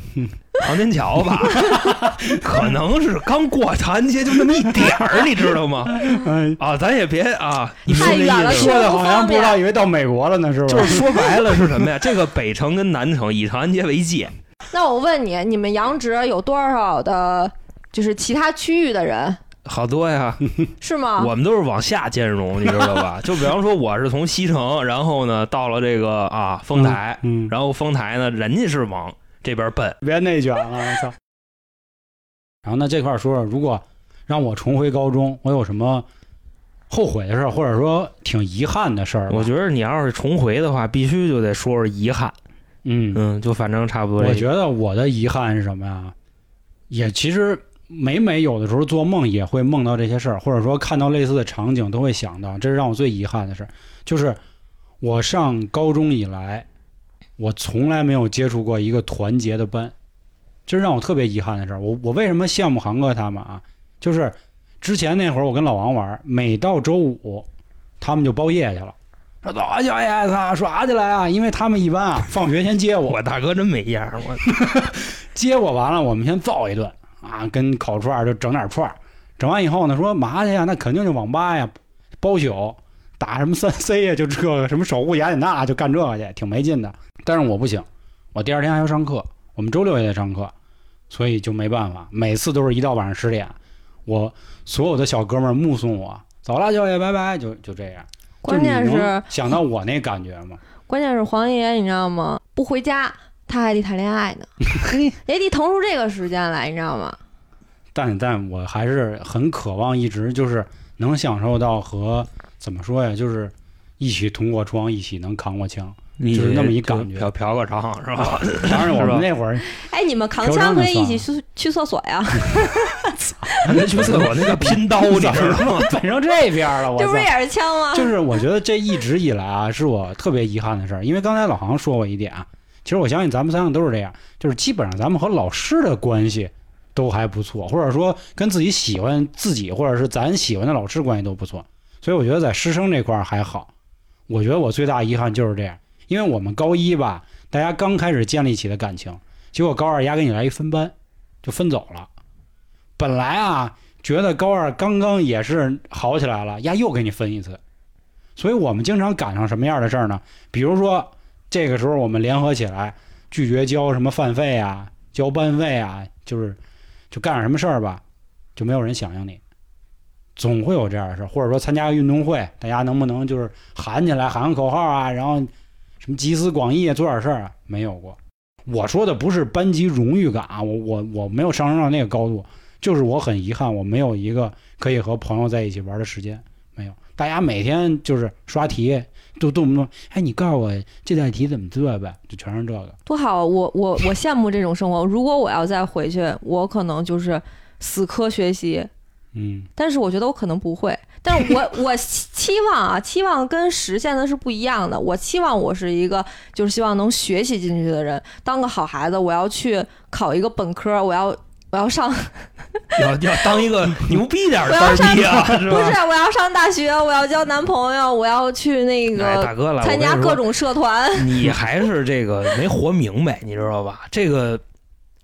个航天桥吧，(laughs) 可能是刚过长安街就那么一点儿，你知道吗？嗯，啊，咱也别啊，你说太远了这意思说的好像不知道以为到美国了呢，是吧？就是说白了是什么呀？这个北城跟南城以长安街为界，(laughs) 那我问你，你们杨直有多少的，就是其他区域的人好多呀。(laughs) 是吗？我们都是往下兼容，你知道吧？就比方说，我是从西城，然后呢到了这个啊丰台，嗯，然后丰台呢，人家是往这边奔。别内卷了，我操！(laughs) 然后那这块儿说说，如果让我重回高中，我有什么后悔的事儿，或者说挺遗憾的事儿？我觉得你要是重回的话，必须就得说说遗憾。嗯，嗯，就反正差不多。我觉得我的遗憾是什么呀？也其实每每有的时候做梦也会梦到这些事儿，或者说看到类似的场景都会想到，这是让我最遗憾的事儿。就是我上高中以来，我从来没有接触过一个团结的班，这是让我特别遗憾的事儿。我我为什么羡慕航哥他们啊？就是之前那会儿我跟老王玩，每到周五他们就包夜去了。说走啊，小爷，操，耍起来啊！因为他们一般啊，放学先接我，我大哥真没样儿，我 (laughs) 接我完了，我们先造一顿啊，跟烤串儿就整点串儿，整完以后呢，说嘛去呀？那肯定就网吧呀，包宿，打什么三 C 呀，就这个什么守护雅典娜，就干这个去，挺没劲的。但是我不行，我第二天还要上课，我们周六也得上课，所以就没办法，每次都是一到晚上十点，我所有的小哥们儿目送我走了，舅爷，拜拜，就就这样。关键是想到我那感觉吗？(laughs) 关键是黄爷，你知道吗？不回家，他还得谈恋爱呢，(laughs) 也得腾出这个时间来，你知道吗？但但我还是很渴望，一直就是能享受到和怎么说呀，就是一起同过窗，一起能扛过枪。你就是那么一感觉嫖嫖个娼是吧？当然，我们那会儿哎，你们扛枪可以一起去去厕所呀，(laughs) 那去厕所那叫拼刀，你知道吗？(laughs) 反正这边了，我操这不是！也是枪吗？就是我觉得这一直以来啊，是我特别遗憾的事儿。因为刚才老航说过一点啊，其实我相信咱们三个都是这样，就是基本上咱们和老师的关系都还不错，或者说跟自己喜欢自己或者是咱喜欢的老师关系都不错。所以我觉得在师生这块儿还好。我觉得我最大遗憾就是这样，因为我们高一吧，大家刚开始建立起的感情，结果高二丫给你来一分班，就分走了。本来啊，觉得高二刚刚也是好起来了，丫又给你分一次，所以我们经常赶上什么样的事儿呢？比如说这个时候我们联合起来拒绝交什么饭费啊、交班费啊，就是就干点什么事儿吧，就没有人响应你。总会有这样的事儿，或者说参加运动会，大家能不能就是喊起来喊个口号啊，然后什么集思广益啊，做点事儿啊？没有过。我说的不是班级荣誉感啊，我我我没有上升到那个高度，就是我很遗憾，我没有一个可以和朋友在一起玩的时间，没有。大家每天就是刷题，都动不动，哎，你告诉我这道题怎么做呗，就全是这个。多好！我我我羡慕这种生活。如果我要再回去，我可能就是死磕学习，嗯，但是我觉得我可能不会。但是我我期期望啊，期望跟实现的是不一样的。我期望我是一个就是希望能学习进去的人，当个好孩子。我要去考一个本科，我要我要上 (laughs) 要要当一个 (laughs) 牛逼点的我要上班儿逼啊，不是？我要上大学，我要交男朋友，我要去那哎，个大哥了，参加各种社团。你还是这个没活明白，你知道吧？这个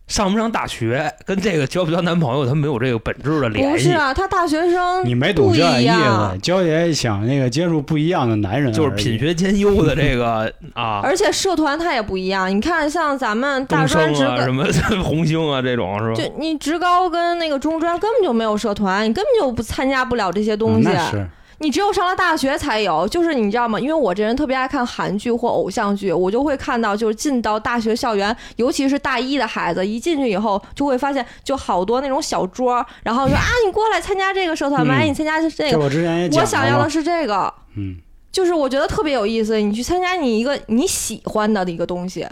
上不上大学跟这个交不交男朋友，他没有这个本质的不联系。不是啊，他大学生你没懂不这意一样思，娇姐想那个接触不一样的男人，就是品学兼优的这个啊，而且社团他也不一样。你看，像咱们大专职什么 (laughs) 红星啊这种是吧？就你职高跟那个中专根本就没有社团，你根本就不参加不了这些东西。嗯那是你只有上了大学才有，就是你知道吗？因为我这人特别爱看韩剧或偶像剧，我就会看到，就是进到大学校园，尤其是大一的孩子，一进去以后就会发现，就好多那种小桌，然后说啊，你过来参加这个社团吧，嗯哎，你参加这个，这我之前也讲我想要的是这个，嗯就是我觉得特别有意思，你去参加你一个你喜欢的一个东西，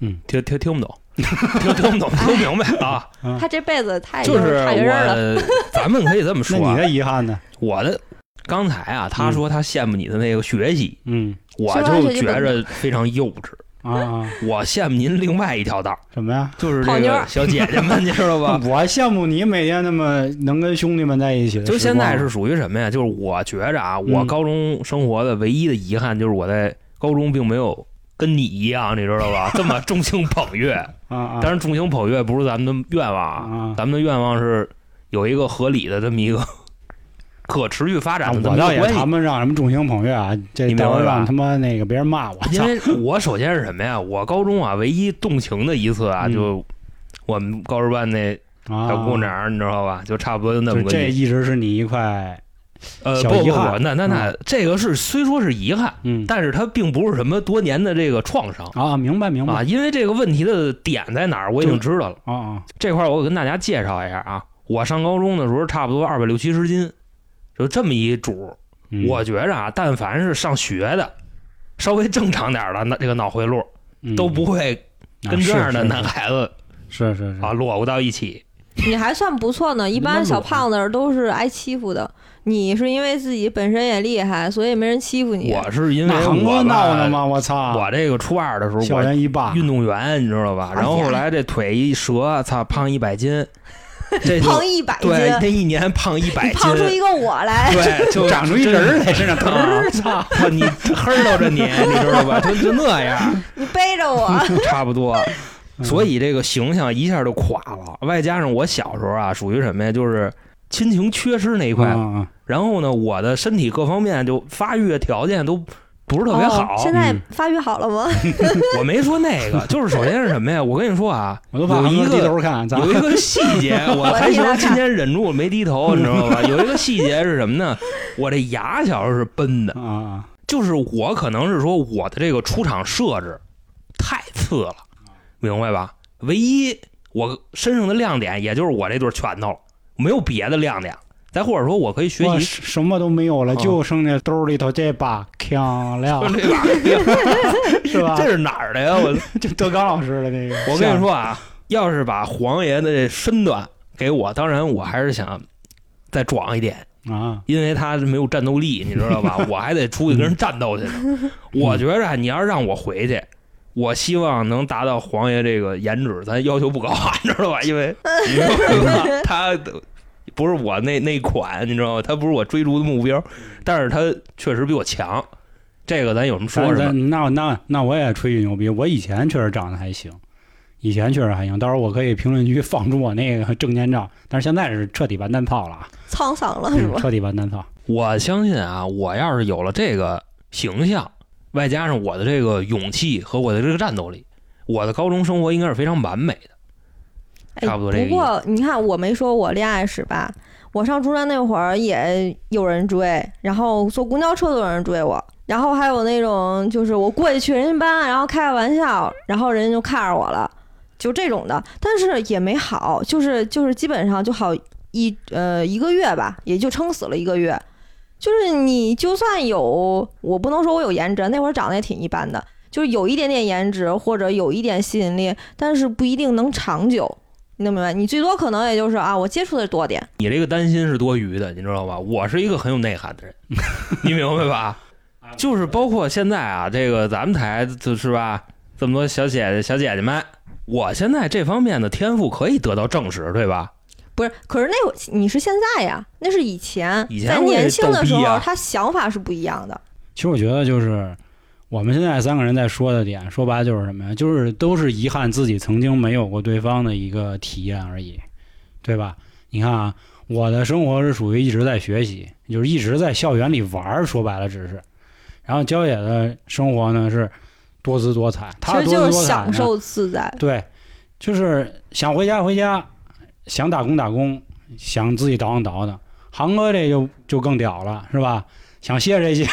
嗯听听听不懂，(laughs) 听听不懂，听不明白啊！嗯他这辈子太就是差别人了。我，(laughs) 咱们可以这么说你的遗憾呢？我的刚才啊，他说他羡慕你的那个学习，嗯我就觉着非常幼稚。啊啊，我羡慕您另外一条道儿，什么呀？就是这个小姐姐们，你知道吧？(laughs) 我羡慕你每天那么能跟兄弟们在一起。就现在是属于什么呀？就是我觉着啊，我嗯高中生活的唯一的遗憾就是我在高中并没有跟你一样，你知道吧？(laughs) 这么众星捧月。啊啊，当然，众星捧月不是咱们的愿望啊，啊，咱们的愿望是有一个合理的这么一个可持续发展的这我倒也么一个关系谈。不上什么众星捧月啊，这你明白吧到时候让他妈那个别人骂我。因为我首先是什么呀？我高中啊，唯一动情的一次啊，嗯就我们高职班那啊，小姑娘，你知道吧？就差不多那么个这一直是你一块，呃，不不小遗憾不，那那那这个是虽说是遗憾，嗯但是它并不是什么多年的这个创伤啊，明白明白啊，因为这个问题的点在哪儿，我已经知道了。啊啊，这块儿我跟大家介绍一下啊，我上高中的时候差不多二百六七十斤，就这么一主。嗯我觉着啊，但凡是上学的，稍微正常点儿的那这个脑回路嗯都不会啊跟这样的男孩子是是是啊落不到一起。你还算不错呢，一般小胖子都是挨欺负的。你是因为自己本身也厉害，所以没人欺负你。我是因为我闹的吗？我操！我这个初二的时候，校我园一霸，运动员，你知道吧？然后后来这腿一折，操，胖一百斤，这胖一百斤，对，那一年胖一百斤，你胖出一个我来。对，(laughs) 就长出一人儿来身上，疼操！(laughs) 操你黑到着你，你知道吧？就就那样，(laughs) 你背着我，差不多。嗯所以这个形象一下就垮了。外加上我小时候啊，属于什么呀？就是亲情缺失那一块。啊然后呢，我的身体各方面就发育条件都不是特别好。哦现在嗯发育好了吗？(laughs) 我没说那个，(laughs) 就是首先是什么呀？我跟你说啊，我都怕有一横着低个头看，有一个细节，(laughs) 我还行，今天忍住没低头，你知道吧？有一个细节是什么呢？我这牙小时候是崩的，啊啊就是我可能是说我的这个出场设置太次了，明白吧？唯一我身上的亮点也就是我这对拳头了，没有别的亮点。再或者说我可以学习什么都没有了，啊就剩下兜里头这把枪 (laughs) 了，(laughs) 是吧？(laughs) 这是哪儿的呀？我就德刚老师的那个。我跟你说啊，要是把黄爷的这身段给我，当然我还是想再壮一点。啊，因为他没有战斗力，你知道吧？我还得出去跟人战斗去呢。我觉着啊你要是让我回去，我希望能达到黄爷这个颜值，咱要求不高啊，你知道吧？因为他不是我那那款，你知道吗？他不是我追逐的目标，但是他确实比我强。这个咱有什么说咱什么？那那那我也吹吹牛逼，我以前确实长得还行，以前确实还行。到时候我可以评论区放出我那个证件照，但是现在是彻底完蛋炮了啊，沧桑了是吧？嗯彻底完蛋炮。我相信啊，我要是有了这个形象，外加上我的这个勇气和我的这个战斗力，我的高中生活应该是非常完美的。哎差不多不过你看，我没说我恋爱史吧？我上中专那会儿也有人追，然后坐公交车都有人追我，然后还有那种就是我过去去人家班，然后开个玩笑，然后人家就看着我了，就这种的。但是也没好，就是就是基本上就好一呃一个月吧，也就撑死了一个月。就是你就算有，我不能说我有颜值，那会儿长得也挺一般的，就是有一点点颜值或者有一点吸引力，但是不一定能长久。你能明白？你最多可能也就是啊，我接触的多点，你这个担心是多余的，你知道吧？我是一个很有内涵的人，(laughs) 你明白吧？就是包括现在啊，这个咱们台就是吧，这么多小姐姐、小姐姐们，我现在这方面的天赋可以得到证实，对吧？不是？可是那会你是现在呀，那是以前，以前在年轻的时候，他想法是不一样的。其实我觉得就是我们现在三个人在说的点，说白了就是什么呀？就是都是遗憾自己曾经没有过对方的一个体验而已，对吧？你看啊，我的生活是属于一直在学习，就是一直在校园里玩儿，说白了只是。然后焦野的生活呢是多姿多彩，他多姿多彩享受自在。对，就是想回家回家，想打工打工，想自己倒腾倒腾，航哥这就就更屌了，是吧？想谢这些，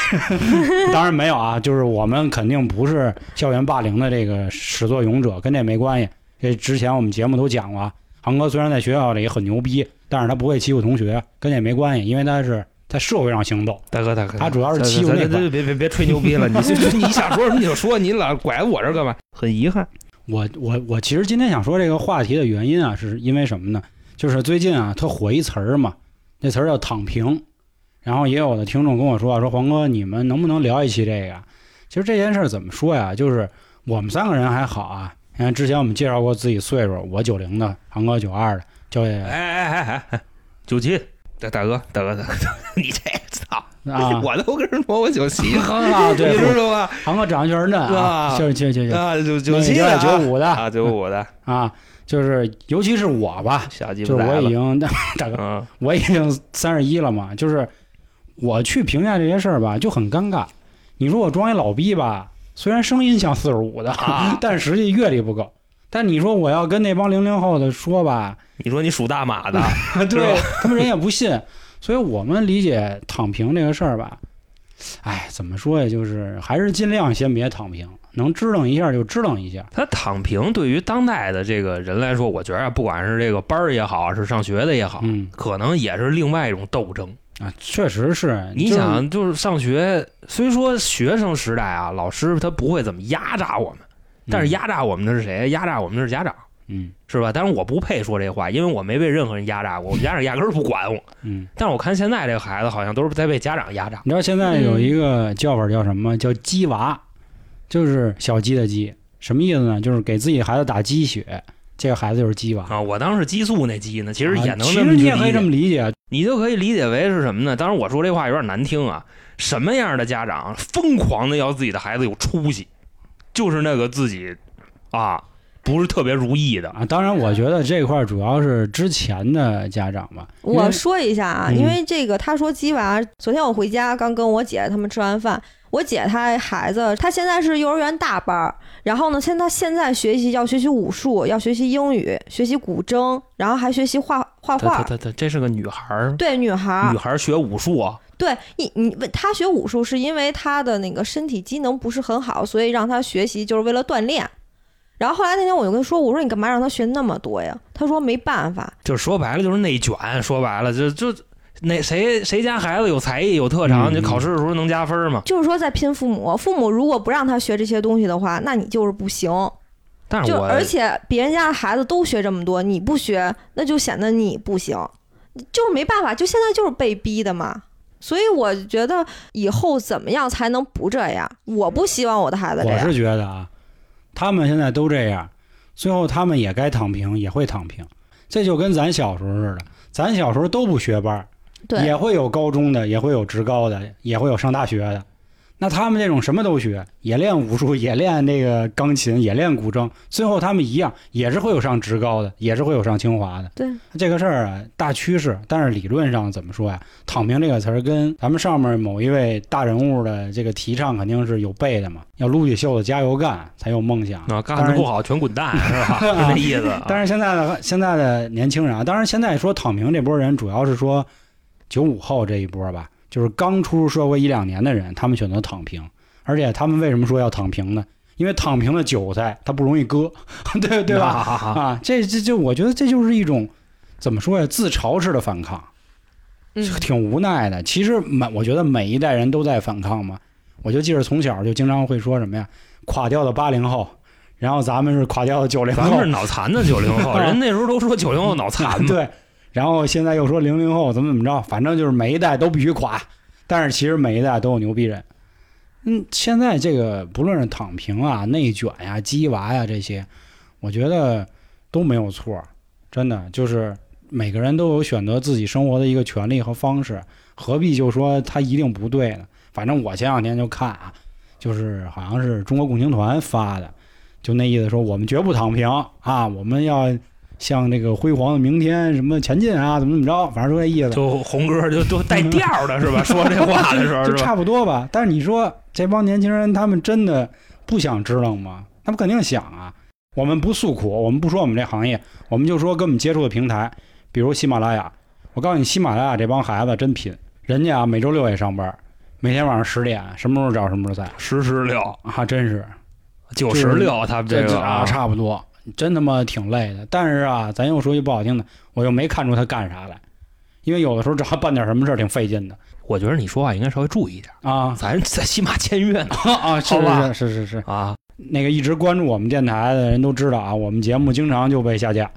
(laughs) 当然没有啊，就是我们肯定不是校园霸凌的这个始作俑者，跟这没关系。这之前我们节目都讲过，航哥虽然在学校里很牛逼，但是他不会欺负同学，跟这没关系，因为他是在社会上行走。大哥大哥，他主要是欺负那别别别别吹牛逼了，你你想说什么你就说，你老拐我这干嘛？很遗憾。我我我其实今天想说这个话题的原因啊，是因为什么呢？就是最近啊，特火一词儿嘛，那词儿叫躺平。然后也有的听众跟我说说黄哥，你们能不能聊一期这个？其实这件事怎么说呀？就是我们三个人还好啊。你看之前我们介绍过自己岁数，我九零的，航哥九二的，焦爷，哎哎哎哎，九七，大大哥大哥大哥，你这操啊！我都跟人说我九七哼啊，对，你知道吗？黄哥长得确实嫩啊，就是就就啊，九九七九五的啊，九五的啊。就是尤其是我吧，就是我已经大哥，我已经三十一了嘛，就是。我去评价这些事儿吧，就很尴尬。你说我装一老逼吧，虽然声音像四十五的，(laughs) 但实际阅历不够。但你说我要跟那帮零零后的说吧，你说你属大马的，(laughs) 对他们人也不信。所以我们理解躺平这个事儿吧，哎，怎么说呀？就是还是尽量先别躺平，能支棱一下就支棱一下。他躺平对于当代的这个人来说，我觉得不管是这个班儿也好，是上学的也好，嗯，可能也是另外一种斗争。啊，确实是。你想，就是上学，虽说学生时代啊，老师他不会怎么压榨我们，但是压榨我们的是谁？压榨我们的是家长，嗯，是吧？但是我不配说这话，因为我没被任何人压榨过，我们家长压根儿不管我，嗯。但是我看现在这个孩子好像都是在被家长压榨。你知道现在有一个叫法叫什么？叫“鸡娃”，就是小鸡的鸡，什么意思呢？就是给自己孩子打鸡血。这个孩子就是鸡娃啊！我当时激素那鸡呢，其实也能其实你也可以这么理解，你就可以理解为是什么呢？当然我说这话有点难听啊。什么样的家长疯狂的要自己的孩子有出息，就是那个自己啊不是特别如意的啊。当然，我觉得这块主要是之前的家长吧。我说一下啊，因为这个他说鸡娃，昨天我回家刚跟我姐他们吃完饭。我姐她孩子，她现在是幼儿园大班儿，然后呢，现她现在学习要学习武术，要学习英语，学习古筝，然后还学习画画画。对对，这是个女孩儿。对，女孩儿。女孩儿学武术啊？对，你你问她学武术是因为她的那个身体机能不是很好，所以让她学习就是为了锻炼。然后后来那天我就跟她说，我说你干嘛让她学那么多呀？她说没办法。就是说白了就是内卷，说白了就就。那谁谁家孩子有才艺有特长，你考试的时候能加分吗？就是说在拼父母，父母如果不让他学这些东西的话，那你就是不行。但是就而且别人家的孩子都学这么多，你不学，那就显得你不行，就是没办法，就现在就是被逼的嘛。所以我觉得以后怎么样才能不这样？我不希望我的孩子这样。我是觉得啊，他们现在都这样，最后他们也该躺平，也会躺平。这就跟咱小时候似的，咱小时候都不学班。也会有高中的，也会有职高的，也会有上大学的。那他们这种什么都学，也练武术，也练那个钢琴，也练古筝，最后他们一样，也是会有上职高的，也是会有上清华的。对这个事儿啊，大趋势。但是理论上怎么说呀？“躺平”这个词儿跟咱们上面某一位大人物的这个提倡肯定是有背的嘛。要撸起袖子加油干，才有梦想。啊，干的不好全滚蛋，是吧？(laughs) 这意思。但是现在的现在的年轻人啊，当然现在说躺平这波人，主要是说。九五后这一波吧，就是刚出社会一两年的人，他们选择躺平，而且他们为什么说要躺平呢？因为躺平的韭菜他不容易割，(laughs) 对对吧？啊，这这就我觉得这就是一种怎么说呀？自嘲式的反抗，挺无奈的。其实每我觉得每一代人都在反抗嘛。我就记着从小就经常会说什么呀？垮掉的八零后，然后咱们是垮掉的九零后，咱们是脑残的九零后。(laughs) 人那时候都说九零后脑残对。然后现在又说零零后怎么怎么着，反正就是每一代都必须垮，但是其实每一代都有牛逼人。嗯，现在这个不论是躺平啊、内卷呀、鸡娃呀这些，我觉得都没有错，真的就是每个人都有选择自己生活的一个权利和方式，何必就说他一定不对呢？反正我前两天就看啊，就是好像是中国共青团发的，就那意思说我们绝不躺平啊，我们要。像那个辉煌的明天，什么前进啊，怎么怎么着，反正说这意思。就红歌就都带调的是吧？(laughs) 说这话的时候就差不多吧。但是你说这帮年轻人，他们真的不想支棱吗？他们肯定想啊。我们不诉苦，我们不说我们这行业，我们就说跟我们接触的平台，比如喜马拉雅，我告诉你，喜马拉雅这帮孩子真拼，人家啊每周六也上班，每天晚上十点什么时候找什么时候在十十六啊，真是九十六，他们这个啊差不多，真他妈挺累的。但是啊，咱又说句不好听的，我又没看出他干啥来，因为有的时候找他办点什么事儿挺费劲的我觉得你说话应该稍微注意一点，啊咱在起码签约呢 (laughs) 啊！(laughs) 是吧是是是是，啊。那个一直关注我们电台的人都知道啊，我们节目经常就被下架，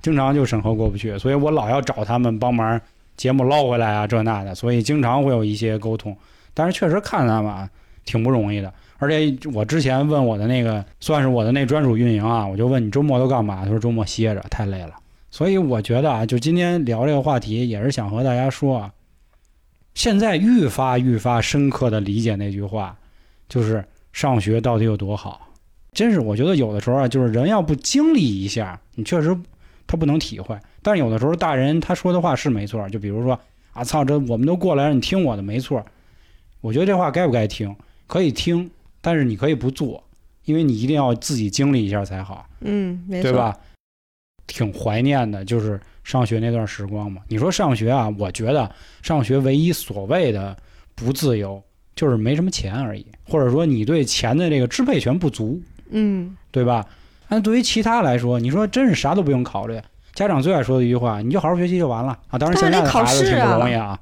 经常就审核过不去，所以我老要找他们帮忙节目捞回来啊，这那的，所以经常会有一些沟通。但是确实看他们啊，挺不容易的。而且我之前问我的那个，算是我的那专属运营啊，我就问你周末都干嘛？他说周末歇着，太累了。所以我觉得啊，就今天聊这个话题，也是想和大家说啊，现在愈发愈发深刻的理解那句话，就是上学到底有多好。真是，我觉得有的时候啊，就是人要不经历一下，你确实他不能体会。但有的时候大人他说的话是没错，就比如说啊，操，这我们都过来了，你听我的没错。我觉得这话该不该听？可以听，但是你可以不做，因为你一定要自己经历一下才好，嗯，没错，对？吧？挺怀念的，就是上学那段时光嘛。你说上学啊，我觉得上学唯一所谓的不自由，就是没什么钱而已，或者说你对钱的这个支配权不足。嗯，对吧？但对于其他来说，你说真是啥都不用考虑。家长最爱说的一句话，你就好好学习就完了啊！当然，现在的孩子挺不容易啊。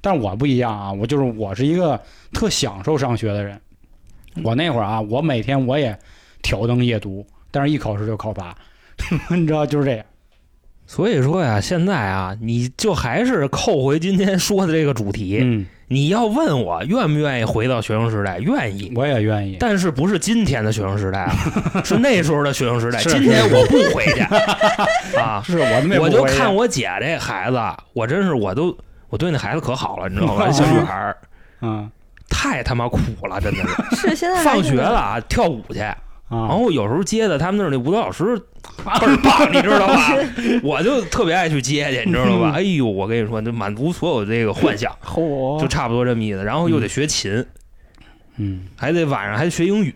但是我不一样啊，我就是我是一个特享受上学的人。我那会儿啊，我每天我也挑灯夜读，但是一考试就考八，(laughs) 你知道就是这样。所以说呀，现在啊，你就还是扣回今天说的这个主题。嗯，你要问我愿不愿意回到学生时代，愿意，我也愿意。但是不是今天的学生时代啊，(laughs) 是那时候的学生时代。是今天我不回去 (laughs) 啊，是我他妈也我就看我姐这孩子，我真是我都我对那孩子可好了，你知道吧？小女孩儿嗯太他妈苦了，真的是。(laughs) 是现在放学了啊，跳舞去，然啊后有时候接的他们那儿那舞蹈老师倍儿棒，你知道吧？(laughs) 我就特别爱去接去，你知道吧？(laughs) 哎呦，我跟你说，就满足所有这个幻想，嚯就差不多这么意思。然后又得学琴，嗯还得晚上还得学英语。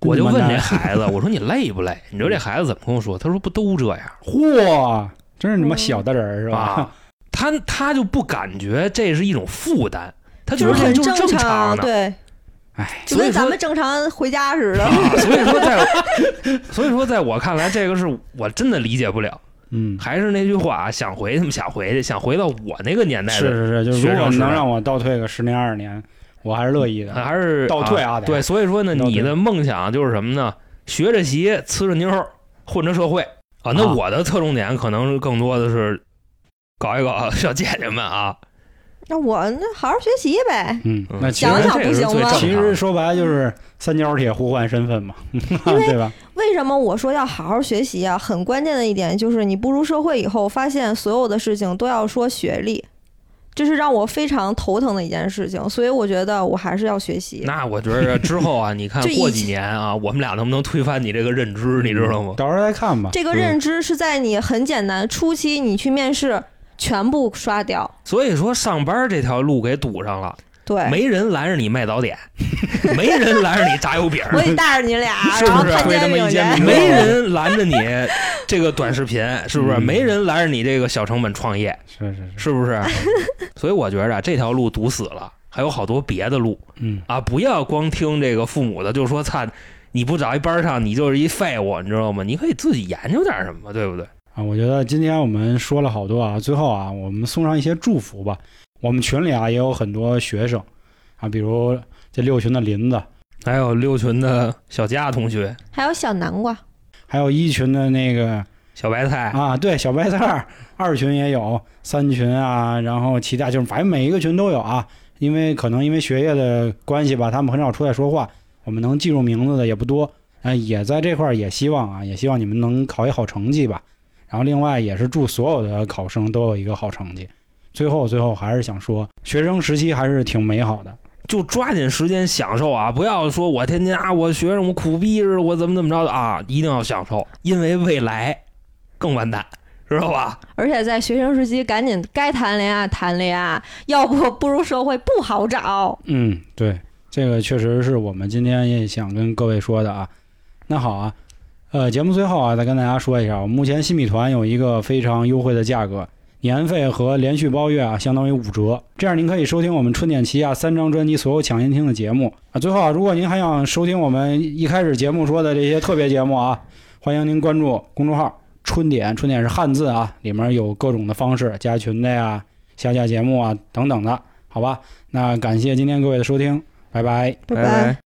我就问这孩子，我说你累不累？你知道这孩子怎么跟我说？他说不都这样嚯，真是你妈小的人儿是吧？啊？他他就不感觉这是一种负担，他就是很正常。对，哎，就跟咱们正常回家似的。啊，所以说在，(laughs) 所以说在我看来，这个是我真的理解不了。嗯，还是那句话，想回他们想回去，想回到我那个年代，是是是，就是如果能让我倒退个十年二十年，我还是乐意的。还是倒退啊对，所以说呢，你的梦想就是什么呢？学着习，呲着妞，混着社会啊。那啊我的侧重点可能更多的是搞一搞小姐姐们啊。那我那好好学习呗。嗯，嗯那想想不行吗其实说白了就是三角铁互换身份嘛，(laughs) 对吧？为什么我说要好好学习啊？很关键的一点就是，你步入社会以后，发现所有的事情都要说学历，这是让我非常头疼的一件事情。所以我觉得我还是要学习。那我觉得之后啊，(laughs) 你看过几年啊，我们俩能不能推翻你这个认知？你知道吗？到时候再看吧。这个认知是在你很简单初期你去面试，全部刷掉。所以说上班这条路给堵上了，对，没人拦着你卖早点，(laughs) 没人拦着你炸油饼，(laughs) 我得带着你俩，(laughs) 是不是然后看推他煎饼去。妈一没人拦着你这个短视频，是不是？嗯没人拦着你这个小成本创业，是是是，是不是？所以我觉着啊这条路堵死了，还有好多别的路嗯，啊！不要光听这个父母的，就说操，你不找一班上，你就是一废物，你知道吗？你可以自己研究点什么，对不对？啊，我觉得今天我们说了好多啊，最后啊，我们送上一些祝福吧。我们群里啊也有很多学生啊，比如这六群的林子，还有六群的小佳同学、还有小南瓜，还有一群的那个小白菜，啊，对，小白菜儿，二群也有，三群啊，然后其他就是反正每一个群都有啊。因为可能因为学业的关系吧，他们很少出来说话，我们能记住名字的也不多。啊，也在这块儿也希望啊，也希望你们能考一好成绩吧。然后另外也是祝所有的考生都有一个好成绩。最后最后还是想说，学生时期还是挺美好的。就抓紧时间享受啊！不要说我天天啊，我学生我苦逼似的，我怎么怎么着的啊！一定要享受，因为未来更完蛋，(laughs) 知道吧？而且在学生时期赶紧该谈恋爱谈恋爱，要不步入社会不好找。嗯，对，这个确实是我们今天也想跟各位说的啊。那好啊，呃，节目最后啊，再跟大家说一下，我们目前新米团有一个非常优惠的价格，年费和连续包月啊，相当于五折。这样您可以收听我们春点旗下三张专辑所有抢先听的节目啊。最后啊，如果您还想收听我们一开始节目说的这些特别节目啊，(laughs) 欢迎您关注公众号“春点”，春点是汉字啊，里面有各种的方式，加群的呀、下架节目啊等等的，好吧？那感谢今天各位的收听，拜。拜拜拜